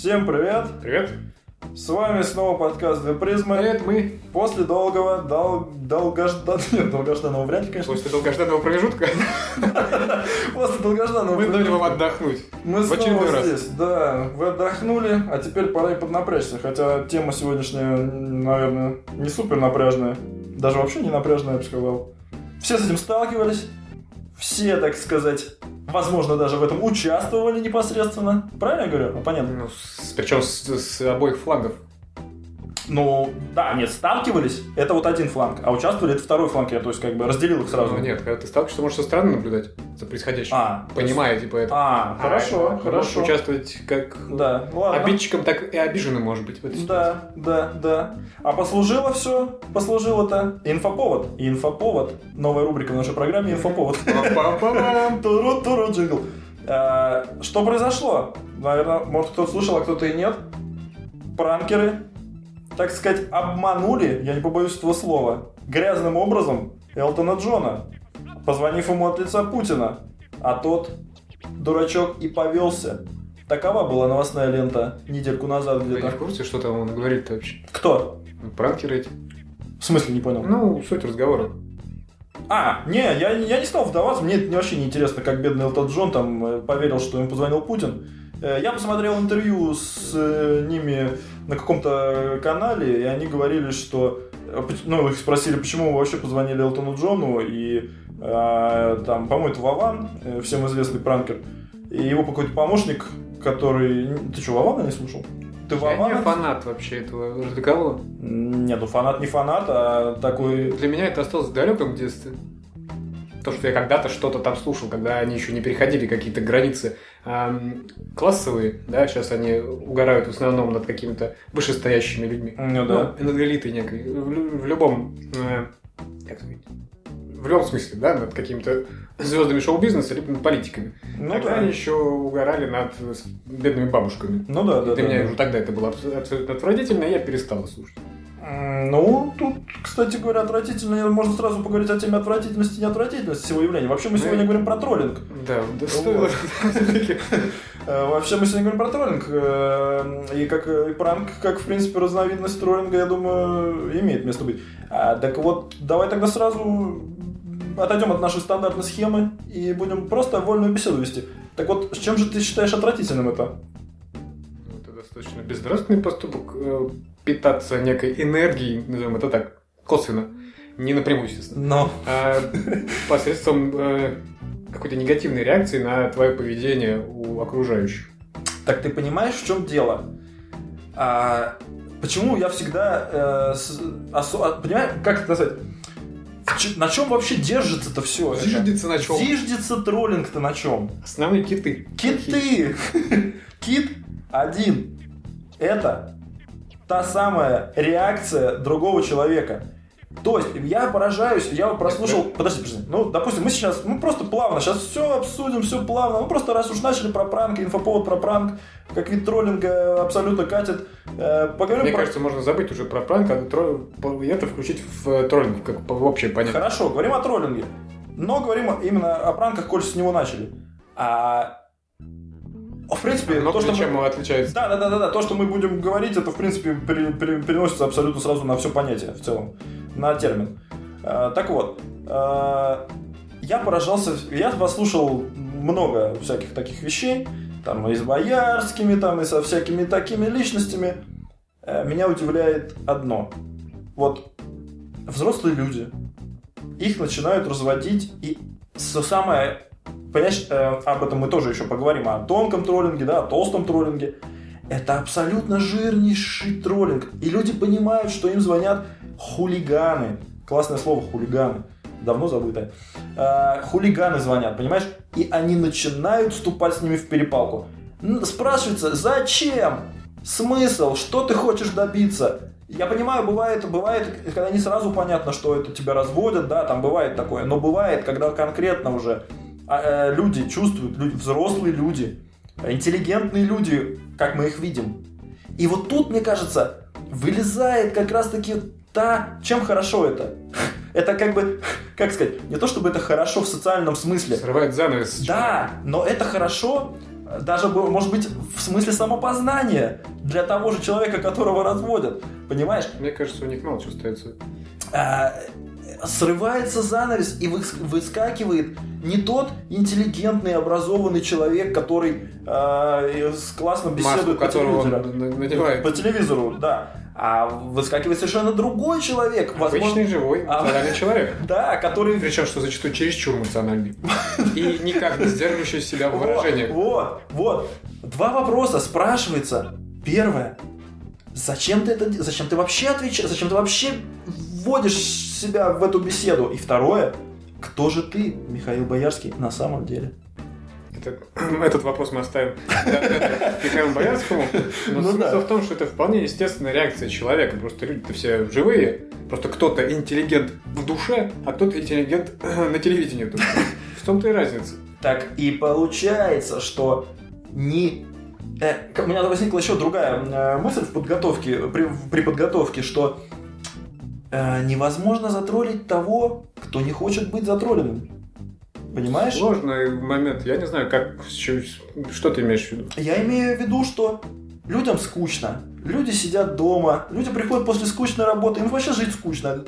Всем привет! Привет. С вами снова подкаст «Две призмы». Привет, мы. После долгого, дол, долгожданного, нет, долгожданного вряд ли, конечно. После долгожданного промежутка После долгожданного мы дали вам отдохнуть. Мы снова здесь, да. Вы отдохнули, а теперь пора и поднапрячься. Хотя тема сегодняшняя, наверное, не супер напряжная. Даже вообще не напряжная, я бы сказал. Все с этим сталкивались. Все, так сказать, возможно, даже в этом участвовали непосредственно. Правильно я говорю? Ну, понятно. Ну, с- причем с, с обоих флангов. Ну, да, нет, сталкивались, это вот один фланг, а участвовали, это второй фланг, я, то есть, как бы разделил их сразу. Ну, нет, когда ты сталкиваешься, можешь со стороны наблюдать за происходящим. А, Понимая, типа, это. А, хорошо, А, хорошо. участвовать как Да, ладно. обидчиком, так и обиженным, может быть, в этой ситуации. Да, да, да. А послужило все, послужило-то инфоповод. Инфоповод, новая рубрика в нашей программе «Инфоповод». Пам-пам-пам. Туру, туру, джингл. А, Что произошло? Наверное, может кто-то слушал, а кто-то и нет. Пранкеры, так сказать, обманули, я не побоюсь этого слова, грязным образом Элтона Джона, позвонив ему от лица Путина. А тот, дурачок, и повелся. Такова была новостная лента недельку назад Вы не где-то. в курсе, что там он говорит вообще? Кто? Пранкеры эти. В смысле, не понял? Ну, суть разговора. А, не, я, я не стал вдаваться, мне это вообще не интересно, как бедный Элтон Джон там э, поверил, что ему позвонил Путин. Э, Я посмотрел интервью с э, ними на каком-то канале, и они говорили, что... э, Ну, их спросили, почему вы вообще позвонили Элтону Джону, и э, там, по-моему, это Вован, э, всем известный пранкер, и его какой-то помощник, который... Ты что, Вована не слушал? Ты Я Вована? не фанат вообще этого разговора. Нет, ну фанат не фанат, а такой... Для меня это осталось в далеком детстве. То, что я когда-то что-то там слушал, когда они еще не переходили какие-то границы ам, классовые, да, сейчас они угорают в основном над какими-то вышестоящими людьми. Ну да. Ну, над элитой некой. В, в любом, э, как сказать, в любом смысле, да, над какими-то звездами шоу-бизнеса, либо над политиками. Ну Тогда да. они еще угорали над бедными бабушками. Ну да, И да, для да, меня да. уже тогда это было абс- абсолютно отвратительно, и я перестал слушать. Ну, тут, кстати говоря, отвратительно. Можно сразу поговорить о теме отвратительности и неотвратительности всего явления. Вообще мы Ну, сегодня говорим про троллинг. Да, да стоило. Э, Вообще мы сегодня говорим про троллинг. э, И как э, и пранк, как в принципе разновидность троллинга, я думаю, имеет место быть. А, так вот, давай тогда сразу отойдем от нашей стандартной схемы и будем просто вольную беседу вести. Так вот, с чем же ты считаешь отвратительным это? Ну, Это достаточно безнравственный поступок э, питаться некой энергией, назовем это так, косвенно, не напрямую, естественно, Но. а посредством э, какой-то негативной реакции на твое поведение у окружающих. Так ты понимаешь, в чем дело? А, почему я всегда... э, с- осо- а, понимаешь, как это назвать? На чем вообще держится-то все? Зиждется на чем? Зиждется троллинг-то на чем? Основные киты. Киты! Кит один. Это та самая реакция другого человека. То есть, я поражаюсь, я прослушал... Подожди, подожди. Ну, допустим, мы сейчас, ну, просто плавно, сейчас все обсудим, все плавно. Ну, просто раз уж начали про пранк, инфоповод про пранк, как вид троллинга абсолютно катит. Э, поговорим Мне про... кажется, можно забыть уже про пранк, а тро- по- и это включить в э, троллинг, как в общее понятие. Хорошо, говорим о троллинге. Но говорим именно о пранках, коль с него начали. А... В принципе, Но то, что мы- чем он отличается? Да, да, да, да, да. То, что мы будем говорить, это в принципе пере- пере- переносится абсолютно сразу на все понятие в целом, на термин. А, так вот, а, я поражался, я послушал много всяких таких вещей, там и с Боярскими, там и со всякими такими личностями. Э, Меня удивляет одно. Вот взрослые люди, их начинают разводить, и все самое Понимаешь, э, об этом мы тоже еще поговорим, о тонком троллинге, да, о толстом троллинге. Это абсолютно жирнейший троллинг. И люди понимают, что им звонят хулиганы. Классное слово хулиганы. Давно забытое. Э, хулиганы звонят, понимаешь? И они начинают вступать с ними в перепалку. Спрашивается, зачем? Смысл? Что ты хочешь добиться? Я понимаю, бывает, бывает, когда не сразу понятно, что это тебя разводят, да, там бывает такое, но бывает, когда конкретно уже люди чувствуют, люди, взрослые люди, интеллигентные люди, как мы их видим. И вот тут, мне кажется, вылезает как раз-таки та, чем хорошо это. Это как бы, как сказать, не то чтобы это хорошо в социальном смысле. Срывает занавес. Да, но это хорошо даже, может быть, в смысле самопознания для того же человека, которого разводят. Понимаешь? Мне кажется, у них мало чего остается. А, срывается занавес и выскакивает не тот интеллигентный, образованный человек, который э, классно беседует Маску, по телевизору. Надевает. По телевизору, да. А выскакивает совершенно другой человек. Обычный возможно... живой, эмоциональный а, человек. Да, который... Причем, что зачастую чересчур эмоциональный. И никак не сдерживающий себя в выражениях. Вот, вот. Два вопроса спрашивается. Первое. Зачем ты это Зачем ты вообще отвечаешь? Зачем ты вообще вводишь себя в эту беседу? И второе. Кто же ты, Михаил Боярский, на самом деле? Это, этот вопрос мы оставим Михаилу Боярскому. Но ну, смысл да. в том, что это вполне естественная реакция человека. Просто люди-то все живые. Просто кто-то интеллигент в душе, а кто-то интеллигент на телевидении только. В том-то и разница. Так и получается, что не э, у меня возникла еще другая э, мысль в подготовке, при, при подготовке, что э, невозможно затроллить того, кто не хочет быть затролленным. Понимаешь? Сложный момент. Я не знаю, как, что ты имеешь в виду? Я имею в виду, что людям скучно. Люди сидят дома, люди приходят после скучной работы, им вообще жить скучно.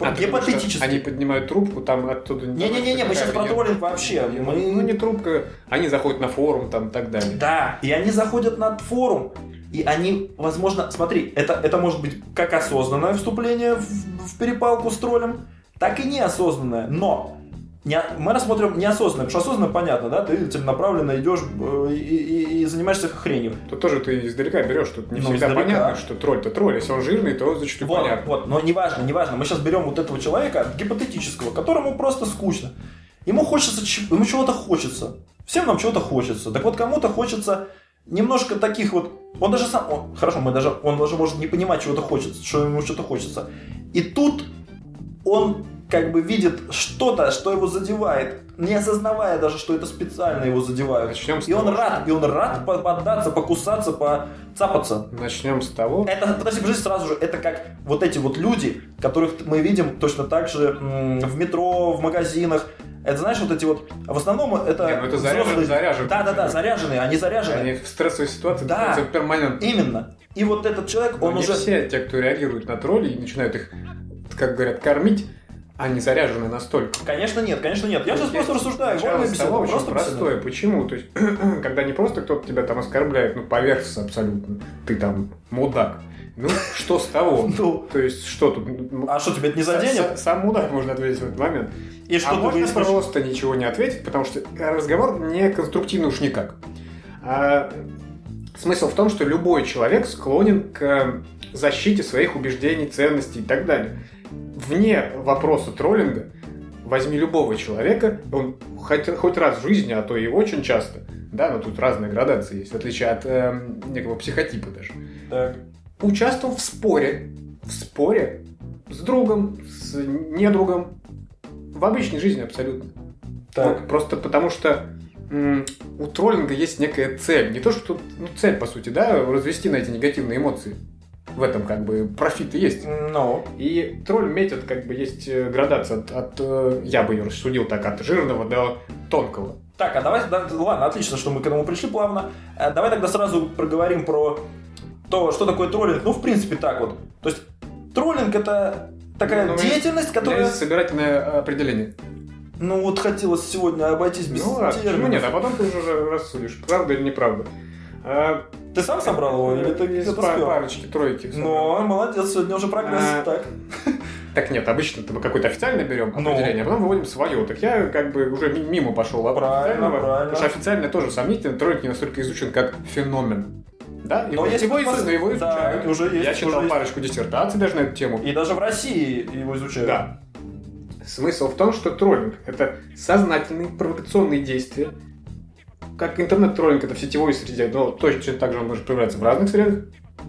А, Гипотетически. Они поднимают трубку, там оттуда... Не-не-не, мы сейчас про троллинг вообще. Мы... Ну не трубка, они заходят на форум там и так далее. Да, и они заходят на форум, и они, возможно, смотри, это, это может быть как осознанное вступление в, в перепалку с троллем, так и неосознанное. Но не, мы рассмотрим неосознанно, потому что осознанно понятно, да, ты целенаправленно идешь э, и, и, и занимаешься хренью. Тут тоже ты издалека берешь, тут не ну, всегда издалека. понятно, что тролль-то тролль, если он жирный, то зачастую вот, понятно. Вот, но неважно, неважно, мы сейчас берем вот этого человека, гипотетического, которому просто скучно. Ему хочется, ему чего-то хочется. Всем нам чего-то хочется. Так вот, кому-то хочется немножко таких вот... Он даже сам... Он, хорошо, мы даже, он даже может не понимать, чего-то хочется, что ему что-то хочется. И тут он как бы видит что-то, что его задевает, не осознавая даже, что это специально его задевают. Начнем с и того, он рад, и он рад поддаться, покусаться, поцапаться. Начнем с того. Это, подожди, подожди, сразу же, это как вот эти вот люди, которых мы видим точно так же в метро, в магазинах, это знаешь, вот эти вот, в основном это... Не, ну это заряженные. заряженные. Да, да, да, заряженные, они заряженные. Они в стрессовой ситуации да, перманентно. Именно. И вот этот человек, Но он не уже... все те, кто реагирует на тролли и начинают их, как говорят, кормить, они заряжены настолько. Конечно нет, конечно нет. Я сейчас просто рассуждаю. Начало с того очень простое. Почему? То есть, когда не просто кто-то тебя там оскорбляет, ну, поверхностно абсолютно, ты там мудак. Ну, что с того? Ну, то есть, что тут? А что, тебе это не заденет? Сам мудак можно ответить в этот момент. И что а можно просто ничего не ответить, потому что разговор не конструктивный уж никак. А, смысл в том, что любой человек склонен к защите своих убеждений, ценностей и так далее вне вопроса троллинга, возьми любого человека, он хоть, хоть раз в жизни, а то и очень часто, да, но тут разные градации есть, в отличие от э, некого психотипа даже, так. Участвовал в споре, в споре с другом, с недругом, в обычной жизни абсолютно. Так. Вот, просто потому что у троллинга есть некая цель. Не то, что ну, цель, по сути, да, развести на эти негативные эмоции в этом как бы профит есть. No. Ну. И тролль метод как бы есть э, градация от, от э, я бы ее рассудил так, от жирного до тонкого. Так, а давай, да, ладно, отлично, что мы к этому пришли плавно. Э, давай тогда сразу проговорим про то, что такое троллинг. Ну, в принципе, так вот. То есть, троллинг это такая ну, деятельность, которая... Есть собирательное определение. Ну, вот хотелось сегодня обойтись без ну, терминов. Почему нет? А потом ты уже рассудишь, правда или неправда. А, ты сам собрал его или ты где-то спел? парочки, тройки. Ну, молодец, сегодня уже прогресс. А, так. Так нет, обычно мы какой-то официальный берем ну. определение, а потом выводим свое. Так я как бы уже мимо пошел правильно, правильно. Потому что официально тоже сомнительно, тройки не настолько изучен как феномен. Да, но есть его, изучают, его изучают. Да, уже есть, я читал уже парочку есть. диссертаций даже на эту тему. И даже в России его изучают. Да. Смысл в том, что троллинг – это сознательные провокационные действия, как интернет-троллинг это в сетевой среде, но точно так же он может проявляться в разных средах,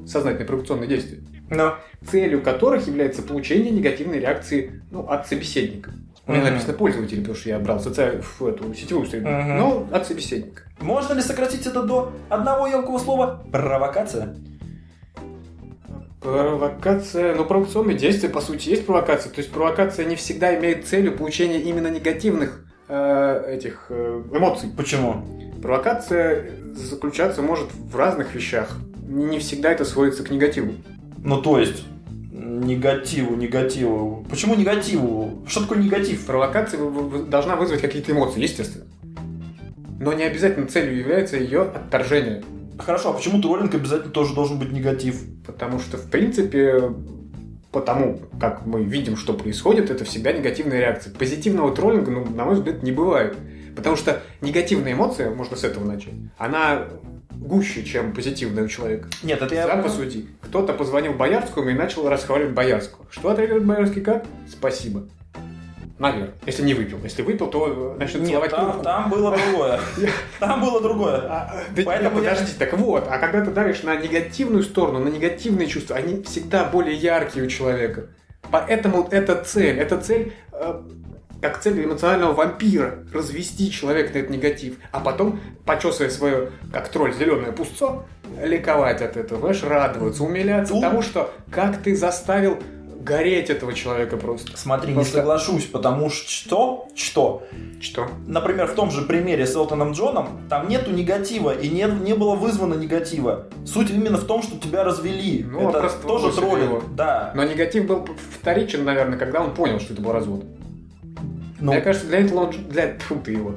сознательные провокационные действия, но. целью которых является получение негативной реакции ну, от собеседника. У меня написано пользователь, потому что я брал соци... в эту сетевую среду, mm-hmm. но от собеседника. Можно ли сократить это до одного емкого слова «провокация»? Провокация, ну провокационные действия по сути есть провокация, то есть провокация не всегда имеет целью получения именно негативных э, этих э, эмоций. Почему? Провокация заключаться может в разных вещах. Не всегда это сводится к негативу. Ну, то есть, негативу, негативу. Почему негативу? Что такое негатив? Провокация должна вызвать какие-то эмоции, естественно. Но не обязательно целью является ее отторжение. Хорошо, а почему троллинг обязательно тоже должен быть негатив? Потому что, в принципе, потому как мы видим, что происходит, это всегда негативная реакция. Позитивного троллинга, ну, на мой взгляд, не бывает. Потому что негативная эмоция, можно с этого начать, она гуще, чем позитивная у человека. Нет, это я... Сам посуди. Кто-то позвонил Боярскому и начал расхваливать Боярского. Что отреагирует Боярский как? Спасибо. Наверное. Если не выпил. Если выпил, то э, начнет Нет, целовать там, там было другое. Там было другое. А, да Поэтому я- подожди, так вот, а когда ты давишь на негативную сторону, на негативные чувства, они всегда более яркие у человека. Поэтому это цель, это цель э, как цель эмоционального вампира развести человека на этот негатив, а потом, почесывая свое, как тролль, зеленое пустцо, ликовать от этого, знаешь, радоваться, умиляться Ну. тому, что как ты заставил гореть этого человека просто. Смотри, не Просто- соглашусь, потому что... Что? Что? Например, в том же примере с Элтоном Джоном, там нету негатива, и не, не было вызвано негатива. Суть именно в том, что тебя развели. Ну, это просто тоже троллинг. Да. Но негатив был вторичен, наверное, когда он понял, что это был развод. Ну, Мне кажется, для Элтона Дж- для тьфу ты его.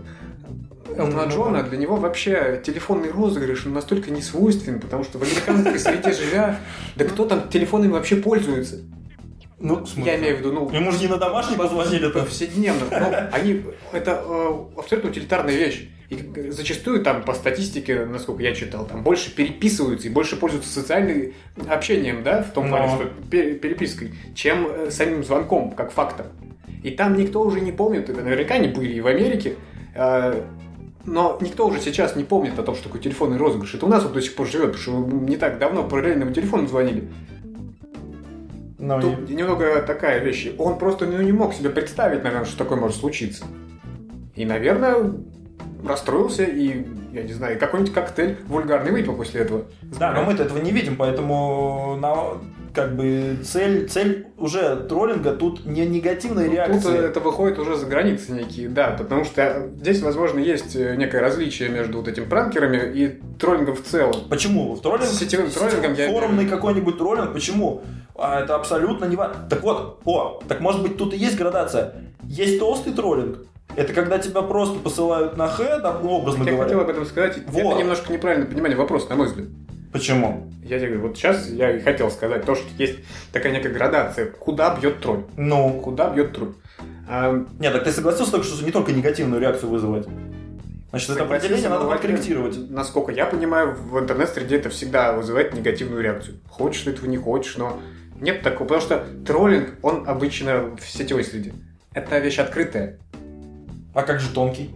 Элтона Джона, для него вообще телефонный розыгрыш он настолько не свойственен, потому что в американской среде живя, да кто там телефонами вообще пользуется? ну? Я имею в виду, ну, Ему же не на домашний позвонили-то. повседневно. Ну, они, это э, абсолютно утилитарная вещь. И зачастую там по статистике, насколько я читал, там больше переписываются и больше пользуются социальным общением, да, в том Но. плане, что пе- перепиской, чем э, самим звонком, как фактом. И там никто уже не помнит, это наверняка не были и в Америке, э, но никто уже сейчас не помнит о том, что такое телефонный розыгрыш. Это у нас вот до сих пор живет, потому что не так давно по реальному телефону звонили. И- Тут немного такая вещь. Он просто ну, не мог себе представить, наверное, что такое может случиться. И, наверное, расстроился и, я не знаю, какой-нибудь коктейль вульгарный выпил после этого. Да, но мы-то этого не видим, поэтому на- как бы цель, цель уже троллинга тут не негативная Ну, Тут реакция. это выходит уже за границы некие, да, потому что здесь, возможно, есть э, некое различие между вот этим пранкерами и троллингом в целом. Почему? В троллинг, С сетевым троллингом я форумный какой-нибудь троллинг, почему? А, это абсолютно не важно. Так вот, о, так может быть тут и есть градация. Есть толстый троллинг. Это когда тебя просто посылают на х, да, ну, образно Я говоря. хотел об этом сказать. Вот. Это немножко неправильное понимание вопроса, на мой взгляд. Почему? Я тебе говорю, вот сейчас я и хотел сказать то, что есть такая некая градация, куда бьет тролль. Ну, Куда бьет тролль. А, нет, так ты согласился только, что не только негативную реакцию вызывать. Значит, это определение надо подкорректировать. Насколько я понимаю, в интернет-среде это всегда вызывает негативную реакцию. Хочешь ты этого, не хочешь, но нет такого. Потому что троллинг, он обычно в сетевой среде. Это вещь открытая. А как же тонкий?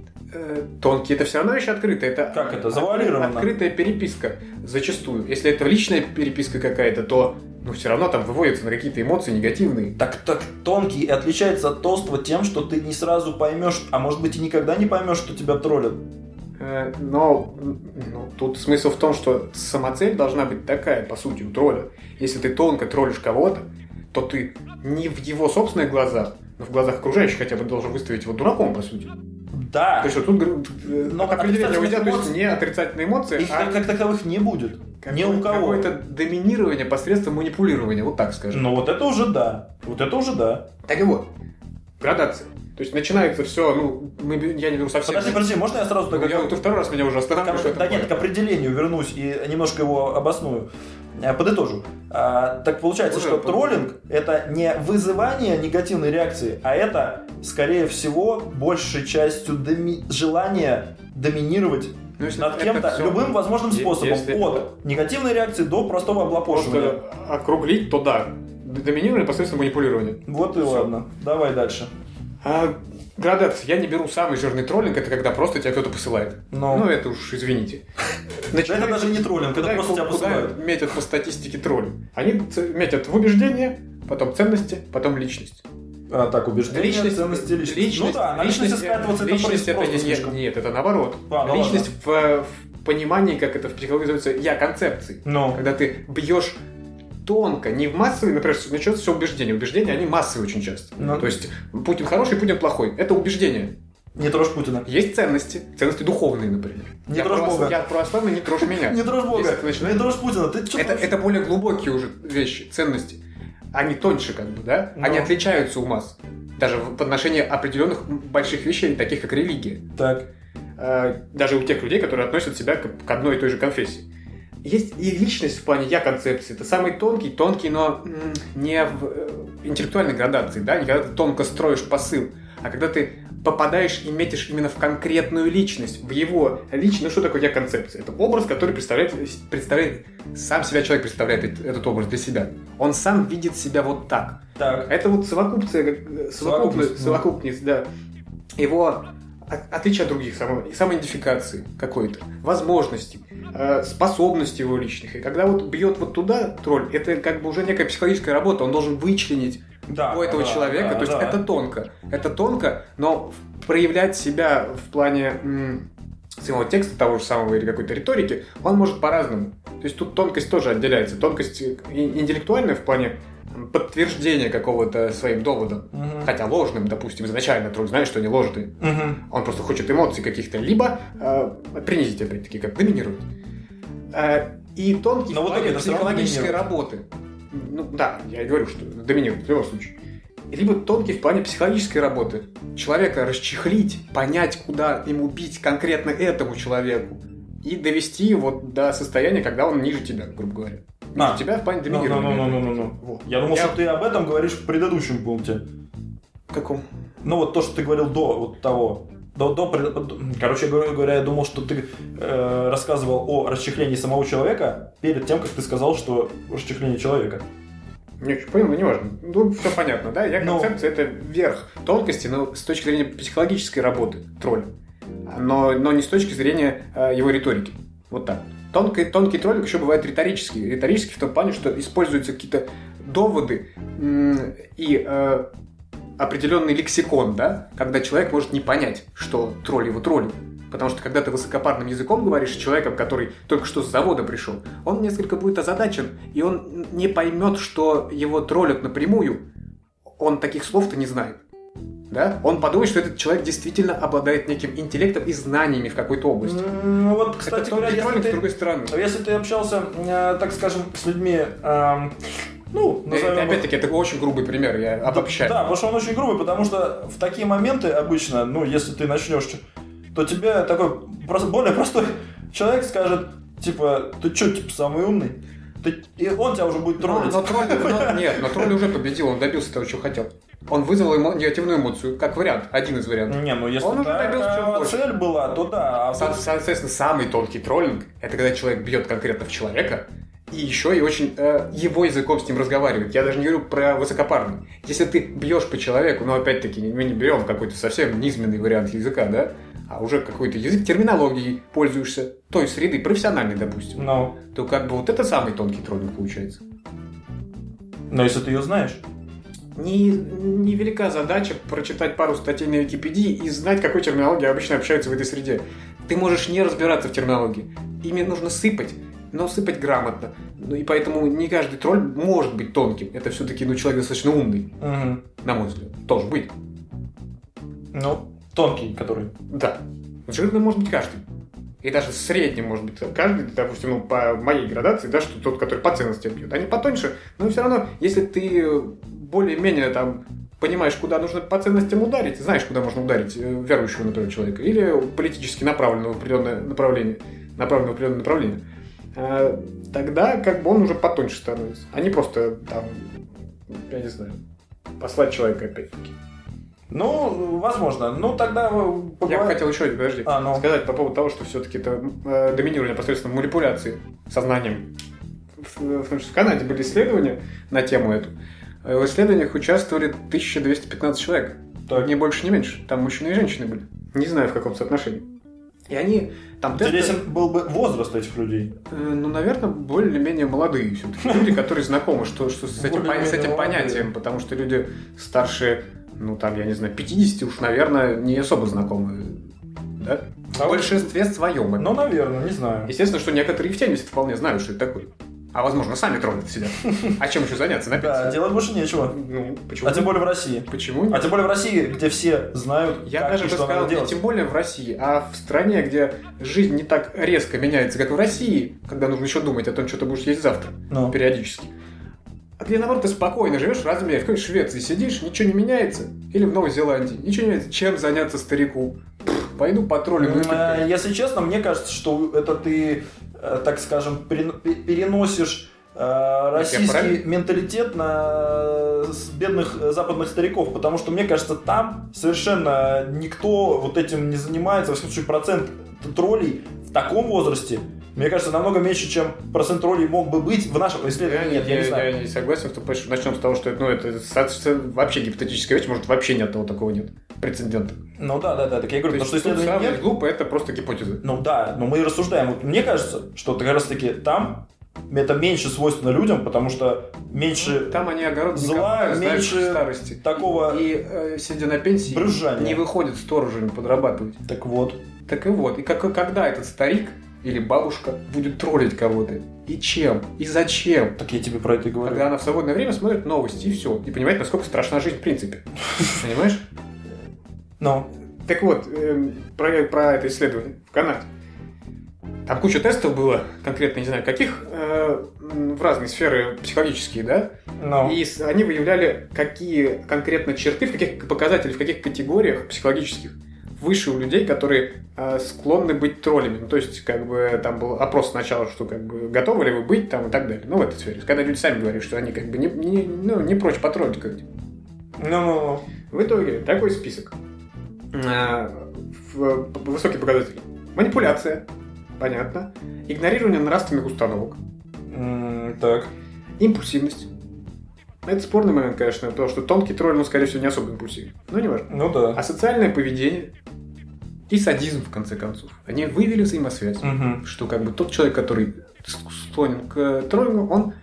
Тонкий это все равно вещь открытая. Это Как это? Завуалировано. Открытая переписка. Зачастую. Если это личная переписка какая-то, то ну, все равно там выводятся на какие-то эмоции негативные. Так, так тонкий отличается от толстого тем, что ты не сразу поймешь, а может быть и никогда не поймешь, что тебя троллят. Э, Но ну, тут смысл в том, что самоцель должна быть такая, по сути, у тролля. Если ты тонко троллишь кого-то, то ты не в его собственных глазах, но в глазах окружающих хотя бы должен выставить его дураком, по сути. Да, То есть вот тут э, Но определение отрицательных уйдя, то есть эмоций- не отрицательные эмоции, их а как, таковых не будет. Ни у какое- кого. какое-то доминирование посредством манипулирования, вот так скажем. Ну вот это уже да. Вот это уже да. Так и вот, градация. То есть начинается все, ну, мы, я не беру совсем... Подожди, подожди, можно я сразу Ну, так я, ты второй раз меня уже этом да нет, к определению вернусь и немножко его обосную. Э, Подытожу. А, так получается, Уже что троллинг это не вызывание негативной реакции, а это, скорее всего, большей частью доми- желание доминировать Ну, над кем-то любым возможным способом. если От негативной реакции до простого облапошивания. Просто округлить, то да. Доминирование посредством манипулирования. Вот и Всё. ладно. Давай дальше. А градация. Я не беру самый жирный троллинг, это когда просто тебя кто-то посылает. Но... Ну, это уж извините. это даже не троллинг, это просто тебя посылают. метят по статистике тролли? Они метят в убеждение, потом ценности, потом личность. А, так, убеждения, Личность, ценности, личность. личность, ну да, на личность скатываться это личность это не- нет, это наоборот. А, ну личность в, в понимании, как это в психологии называется, я концепции. Ну, Когда ты бьешь тонко, не в массовый, например, начнется все убеждения. Убеждения, они массовые очень часто. Ну. То есть Путин хороший, Путин плохой. Это убеждение. Не трожь Путина. Есть ценности, ценности духовные, например. Не я трожь правос- Бога. Я православный, не трожь меня. Не трожь Бога. Не трожь Путина. Ты что Это, это более глубокие уже вещи, ценности. Они тоньше, как бы, да? Они Ну. отличаются у масс. Даже в отношении определенных больших вещей, таких как религия. Так. Э, Даже у тех людей, которые относят себя к одной и той же конфессии. Есть и личность в плане я-концепции. Это самый тонкий, тонкий, но не в э, интеллектуальной градации, да, не когда ты тонко строишь посыл, а когда ты попадаешь и метишь именно в конкретную личность, в его личность. Ну, что такое я-концепция? Это образ, который представляет, представляет сам себя человек представляет эт- этот образ для себя. Он сам видит себя вот так. Так. Это вот совокупция, э, совокупность, Совокупность, совокупность, да. Его отличие от других, само- самоидентификации какой-то, возможностей, э, способностей его личных. И когда вот бьет вот туда тролль, это как бы уже некая психологическая работа, он должен вычленить Да, у этого да, человека, да, то есть да. это тонко. Это тонко, но проявлять себя в плане самого текста того же самого или какой-то риторики, он может по-разному. То есть тут тонкость тоже отделяется. Тонкость э, интеллектуальная в плане м, подтверждения какого-то своим доводом. Мгм. Хотя ложным, допустим, изначально тролль знает, что они ложные. Мгм. Он просто хочет эмоций каких-то, либо э, принизить, опять-таки, как доминировать. Э, и тонкий Но в плане психологической работы. Ну да, я и говорю, что доминирует в любом случае. Либо тонкий в плане психологической работы. Человека расчехлить, понять, куда ему бить конкретно этому человеку. И довести его до состояния, когда он ниже тебя, грубо говоря. А. тебя в плане Ну, доминирования. ну, ну, ну, ну, ну. Вот. Я думал, Я- что ты об этом говоришь в предыдущем пункте. Каком? Ну вот то, что ты говорил до вот того. До, до, до- короче говоря, я думал, что ты э, рассказывал о расчехлении самого человека перед тем, как ты сказал, что расчехление человека. Не очень понял, но не важно. Ну, все понятно, да? Я Ну. концепция это верх тонкости, но с точки зрения психологической работы тролля. Но, но не с точки зрения э, его риторики. Вот так. Тонкий, тонкий троллинг еще бывает риторический. Риторический в том плане, что используются какие-то доводы и э, определенный лексикон, да, когда человек может не понять, что тролль его троллит. Потому что когда ты высокопарным языком говоришь с человеком, который только что с завода пришел, он несколько будет озадачен, и он не поймет, что его троллят напрямую. Он таких слов-то не знает. Да? Он подумает, что этот человек действительно обладает неким интеллектом и знаниями в какой-то области. Ну вот, кстати Это говоря, если троллинг с ты, другой стороны. если ты общался, э, так скажем, с людьми, эм, ну, назовем Это, их- опять-таки, это очень грубый пример, я обобщаю. Да, потому что он очень грубый, потому что в такие моменты обычно, ну, если ты начнешь, то тебе такой более простой человек скажет, типа, ты что, типа, самый умный? Ты- И он тебя уже будет Но, троллить. но тролль, но- нет, но тролль уже победил, он добился того, чего хотел. Он вызвал ему негативную эмоцию, как вариант, один из вариантов. Не, ну если Он уже добился чего хочет. цель была, то да. А Со- Соответственно, самый тонкий троллинг – это когда человек бьет конкретно в человека, и еще и очень э, его языком с ним разговаривает. Я даже не говорю про высокопарный. Если ты бьешь по человеку, но опять-таки мы не берем какой-то совсем низменный вариант языка, да, а уже какой-то язык терминологии пользуешься, той среды, профессиональной, допустим, Ну, то как бы вот это самый тонкий троллинг получается. но если ты ее знаешь. Не, невелика задача прочитать пару статей на Википедии и знать, какой терминологией обычно общаются в этой среде. Ты можешь не разбираться в терминологии. Ими нужно сыпать, но сыпать грамотно. Ну и поэтому не каждый тролль может быть тонким. Это все-таки ну, человек достаточно умный, Мгм. на мой взгляд. Тоже быть. Ну, тонкий, который. Да. Жирным может быть каждый. И даже средним может быть каждый, допустим, ну, по моей градации, да, что тот, который по ценности бьет. Они потоньше, но все равно, если ты более-менее там понимаешь, куда нужно по ценностям ударить, знаешь, куда можно ударить э, верующего, например, человека, или политически направленного в определенное направление, направленного в определенное направление, э, тогда как бы он уже потоньше становится. А не просто там, я не знаю, послать человека опять-таки. Ну, возможно. Ну, тогда э, Я бы хотел еще, подожди, А, ну. сказать по поводу того, что все-таки это э, доминирование посредством манипуляции сознанием. В, в в Канаде были исследования на тему эту. Э, В исследованиях участвовали 1215 человек. Так. Ни больше, ни меньше. Там мужчины и женщины были. Не знаю, в каком соотношении. И они там тесты... Интересен был бы возраст этих людей. Э, Ну, наверное, более-менее молодые все-таки. Люди, которые знакомы что, что с, этим, с этим понятием, потому что люди старше, ну, там, я не знаю, 50 уж, наверное, не особо знакомы. Да? В А вот- большинстве своем. Ну, наверное, не знаю. Естественно, что некоторые в 70 вполне знают, что это такое. А возможно, сами троллят сидят. А чем еще заняться на Да, делать больше нечего. Ну, почему? А тем более в России. Почему? А тем более в России, где все знают, Я как даже и бы что сказал, делать. тем более в России, а в стране, где жизнь не так резко меняется, как в России, когда нужно еще думать о том, что ты будешь есть завтра, Ну. периодически. А где, наоборот, ты спокойно живешь в размере, в какой Швеции сидишь, ничего не меняется, или в Новой Зеландии, ничего не меняется, чем заняться старику? Пойду потроллю. Э, Если честно, мне кажется, что это ты, э, так скажем, перен- пе- переносишь э, российский менталитет на бедных западных стариков, потому что, мне кажется, там совершенно никто вот этим не занимается, во всяком случае, процент троллей в таком возрасте, мне кажется, намного меньше, чем процент троллей мог бы быть в нашем Я, исследовании. Нет, я, я- не знаю. я не согласен, что понимаешь, начнем с того, что ну, это вообще гипотетическая вещь, может вообще ни одного такого нет прецедента. Ну да, да, да, так я То говорю, потому что сравнивать нет. глупо, это просто гипотезы. Ну да, но мы рассуждаем. Вот мне кажется, что как раз таки там это меньше свойственно людям, потому что меньше Там они огород Зла меньше старости. такого... И э, сидя на пенсии, брюзжания. не выходит сторожами подрабатывать. Так вот. Так и вот, и как, когда этот старик или бабушка будет троллить кого-то? И чем? И зачем? Так я тебе про это и говорю. Когда она в свободное время смотрит новости, и все. И понимает, насколько страшна жизнь в принципе. Понимаешь? Ну, Так вот, эм, про, про это исследование в Канаде. Там куча тестов было, конкретно не знаю каких, э, в разные сферы психологические, да? ну. И они выявляли, какие конкретно черты, в каких показателях, в каких категориях психологических выше у людей, которые э, склонны быть троллями. Ну, то есть, как бы, там был опрос сначала, что, как бы, готовы ли вы быть там и так далее. Ну, в этой сфере. Когда люди сами говорят, что они, как бы, не, не- ну, не прочь потроллить как Ну. В итоге, такой список. А, в- Высокие показатели. Манипуляция. Понятно. Игнорирование нравственных установок. М, Так. Импульсивность. Это спорный момент, конечно, потому что тонкий тролль, ну, скорее всего, не особо импульсивен. Но не важно. Ну да. Асоциальное поведение и садизм, в конце концов. Они вывели взаимосвязь. Мгм. Что как бы тот человек, который склонен к троллингу, он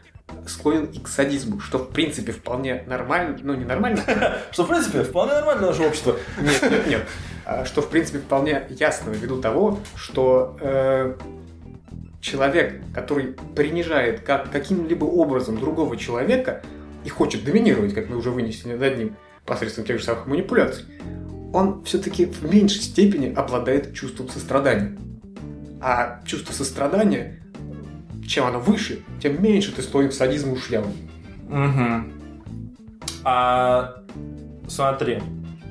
склонен и к садизму, что в принципе вполне нормально, ну не нормально, Что, в принципе, вполне нормально наше общество. Нет, нет, нет. А, Что, в принципе, вполне ясно ввиду того, что э, человек, который принижает как, каким-либо образом другого человека и хочет доминировать, как мы уже вынесли над ним, посредством тех же самых манипуляций, он все-таки в меньшей степени обладает чувством сострадания. А чувство сострадания, чем оно выше, тем меньше ты склонен к садизму и. Мгм. А смотри,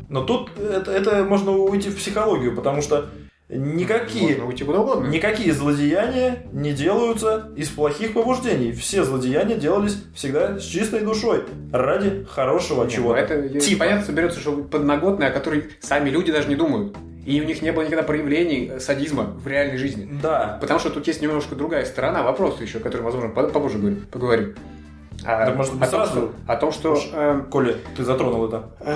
но тут это, это можно уйти в психологию, потому что никакие, Можно уйти куда угодно. никакие злодеяния не делаются из плохих побуждений. Все злодеяния делались всегда с чистой душой, ради хорошего Не, ну чего-то. Это Типа. понятно, что берется, что подноготное, о которой сами люди даже не думают. И у них не было никогда проявлений э, садизма в реальной жизни. Да. Потому что тут есть немножко другая сторона вопроса еще, о которой, возможно, по- попозже говорим- поговорим. А, Да, может быть, о, том, сразу? что, о том, что... Уж. эм, Коля, ты затронул это. э,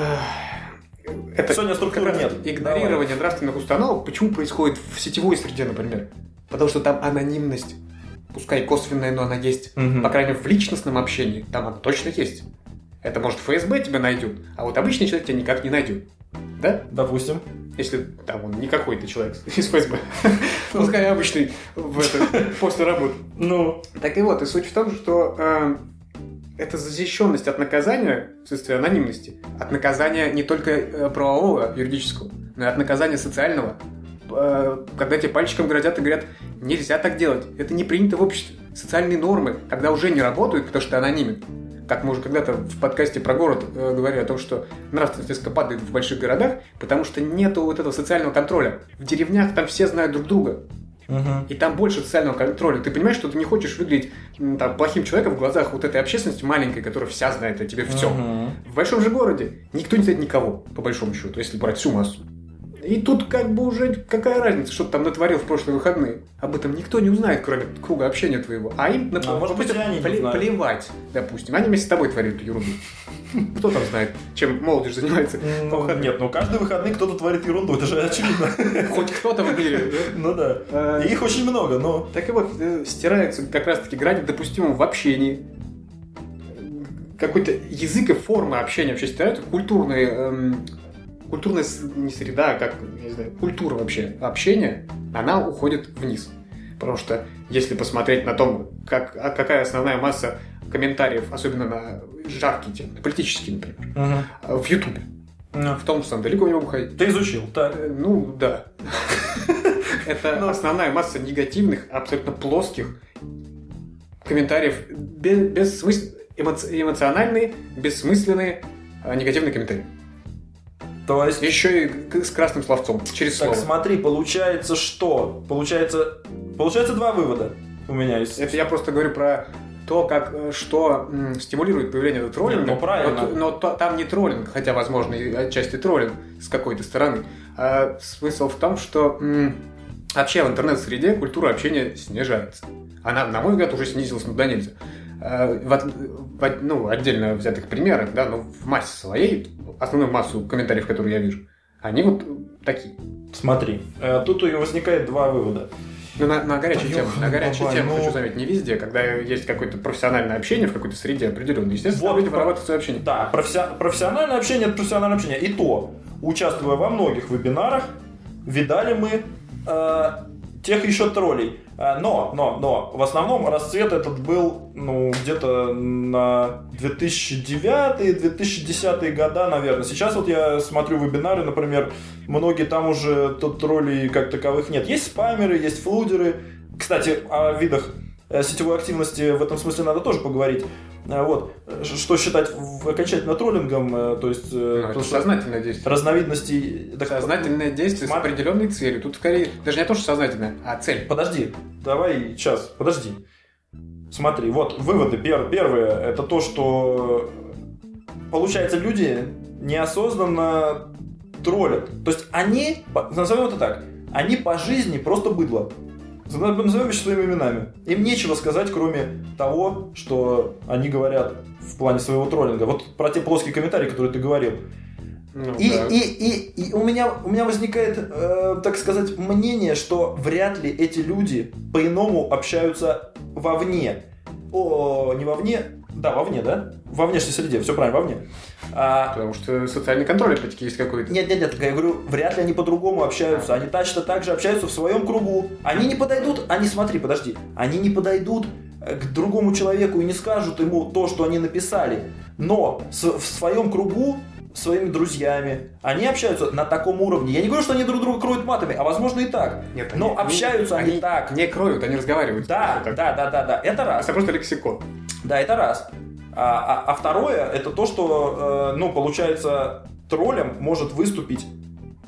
это Сегодня структуры нет. Игнорирование нравственных установок почему происходит в сетевой среде, например? Потому что там анонимность, пускай косвенная, но она есть. Мгм. По крайней мере, в личностном общении там она точно есть. Это может ФСБ тебя найдет, а вот обычный человек тебя никак не найдет. Да? Допустим. Если там он не какой-то человек из ФСБ. Пускай обычный в это, после работы. Ну, Так и вот, и суть в том, что э, эта защищенность от наказания, вследствие анонимности, от наказания не только э, правового, юридического, но и от наказания социального, э, когда тебе пальчиком грозят и говорят, нельзя так делать, это не принято в обществе. Социальные нормы, когда уже не работают, потому что ты анонимен, как мы уже когда-то в подкасте про город э, говорили о том, что нравственность резко падает в больших городах, потому что нету вот этого социального контроля. В деревнях там все знают друг друга. Мгм. И там больше социального контроля. Ты понимаешь, что ты не хочешь выглядеть там, плохим человеком в глазах вот этой общественности маленькой, которая вся знает о тебе все. Мгм. В большом же городе никто не знает никого, по большому счету, если брать всю массу. И тут как бы уже какая разница, что ты там натворил в прошлые выходные. Об этом никто не узнает, кроме круга общения твоего. А им, А может быть, они пле- плевать, допустим. Они вместе с тобой творят эту ерунду. Кто там знает, чем молодежь занимается? Ну, нет, ну каждый выходный кто-то творит ерунду, это же очевидно. Хоть кто-то в мире. Ну да. А, Их очень много, но... Так и вот, э, стирается как раз-таки грань допустимого в общении. Какой-то язык и форма общения вообще стираются. Культурные, эм, культурная не среда, а как, не знаю, культура вообще общения, она уходит вниз. Потому что если посмотреть на том, как, а какая основная масса комментариев, особенно на жаркие темы, политические, например, угу. в Ютубе. Ну. В том, что далеко не могу ходить. Ты изучил, так? Э, ну, да. Это ну. основная масса негативных, абсолютно плоских комментариев, без, без смысла, эмоциональные, бессмысленные, а, негативные комментарии. То есть... Еще и с красным словцом, через так, слово. смотри, получается что? Получается, получается два вывода у меня есть. Это я просто говорю про то, как, э, что м, стимулирует появление троллинга. Нет, ну, правильно. Но, но то, там не троллинг, хотя, возможно, и отчасти троллинг с какой-то стороны. А смысл в том, что м, вообще в интернет-среде культура общения снижается. Она, на мой взгляд, уже снизилась ну да нельзя. А, в, ну, отдельно взятых примерах, да, но в массе своей основную массу комментариев, которые я вижу, они вот такие. Смотри, э, тут возникает два вывода. Ну, на, на горячую тему, на горячую тему, ну... хочу заметить, не везде, когда есть какое-то профессиональное общение в какой-то среде определенной, естественно, вот, люди прорабатывают свое общение. Да, професси... профессиональное общение – это профессиональное общение. И то, участвуя во многих вебинарах, видали мы э, тех еще троллей. Э, но, но, но, в основном расцвет этот был, ну, где-то на 2009-2010 года, наверное. Сейчас вот я смотрю вебинары, например, многие там уже тут троллей как таковых нет. Есть спамеры, есть флудеры. Кстати, о видах э, сетевой активности в этом смысле надо тоже поговорить. Э, вот. Что считать окончательно троллингом, э, то есть... Э, ну, это сознательное действие. Разновидностей... Так, сознательное действие смотри. с определенной целью. Тут скорее даже не то, что сознательное, а цель. Подожди, давай сейчас, подожди. Смотри, вот выводы. Пер, первые, это то, что получается люди неосознанно троллят. То есть они, назовем это так, они по жизни просто быдло. Назовем вещи своими именами. Им нечего сказать, кроме того, что они говорят в плане своего троллинга. Вот про те плоские комментарии, которые ты говорил. Ну, и, да. и, и, и у меня, у меня возникает, э, так сказать, мнение, что вряд ли эти люди по-иному общаются вовне. О, не вовне, да, вовне, да? Во внешней среде, все правильно, вовне. А... Потому что социальный контроль опять-таки есть какой-то. Нет, нет, нет, я говорю, вряд ли они по-другому общаются. Они точно так же общаются в своем кругу. Они не подойдут, они, смотри, подожди, они не подойдут э, к другому человеку и не скажут ему то, что они написали. Но в своем кругу своими друзьями. Они общаются на таком уровне. Я не говорю, что они друг друга кроют матами, а возможно и так. Нет, но они, общаются они, они так. Не кроют, они разговаривают. Да, да, да, да, да. Это раз. Это просто лексикон. Да, это раз. А, а, а второе, это то, что, э, ну, получается, троллем может выступить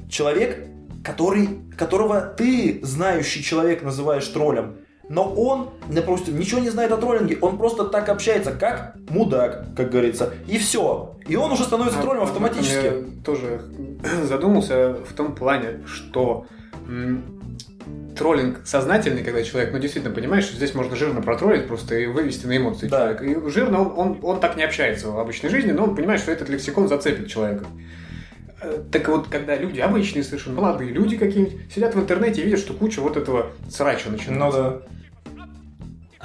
человек, который, которого ты, знающий человек, называешь троллем. Но он, допустим, ничего не знает о троллинге, он просто так общается, как мудак, как говорится, и все. И он уже становится а, троллем автоматически. Я тоже задумался в том плане, что троллинг сознательный, когда человек, ну, действительно понимаешь, что здесь можно жирно протроллить просто и вывести на эмоции да. человека. И жирно он, он, он так не общается в обычной жизни, но он понимает, что этот лексикон зацепит человека. Э, так вот, когда люди, обычные совершенно, молодые люди какие-нибудь, сидят в интернете и видят, что куча вот этого срача начинается. Ну да.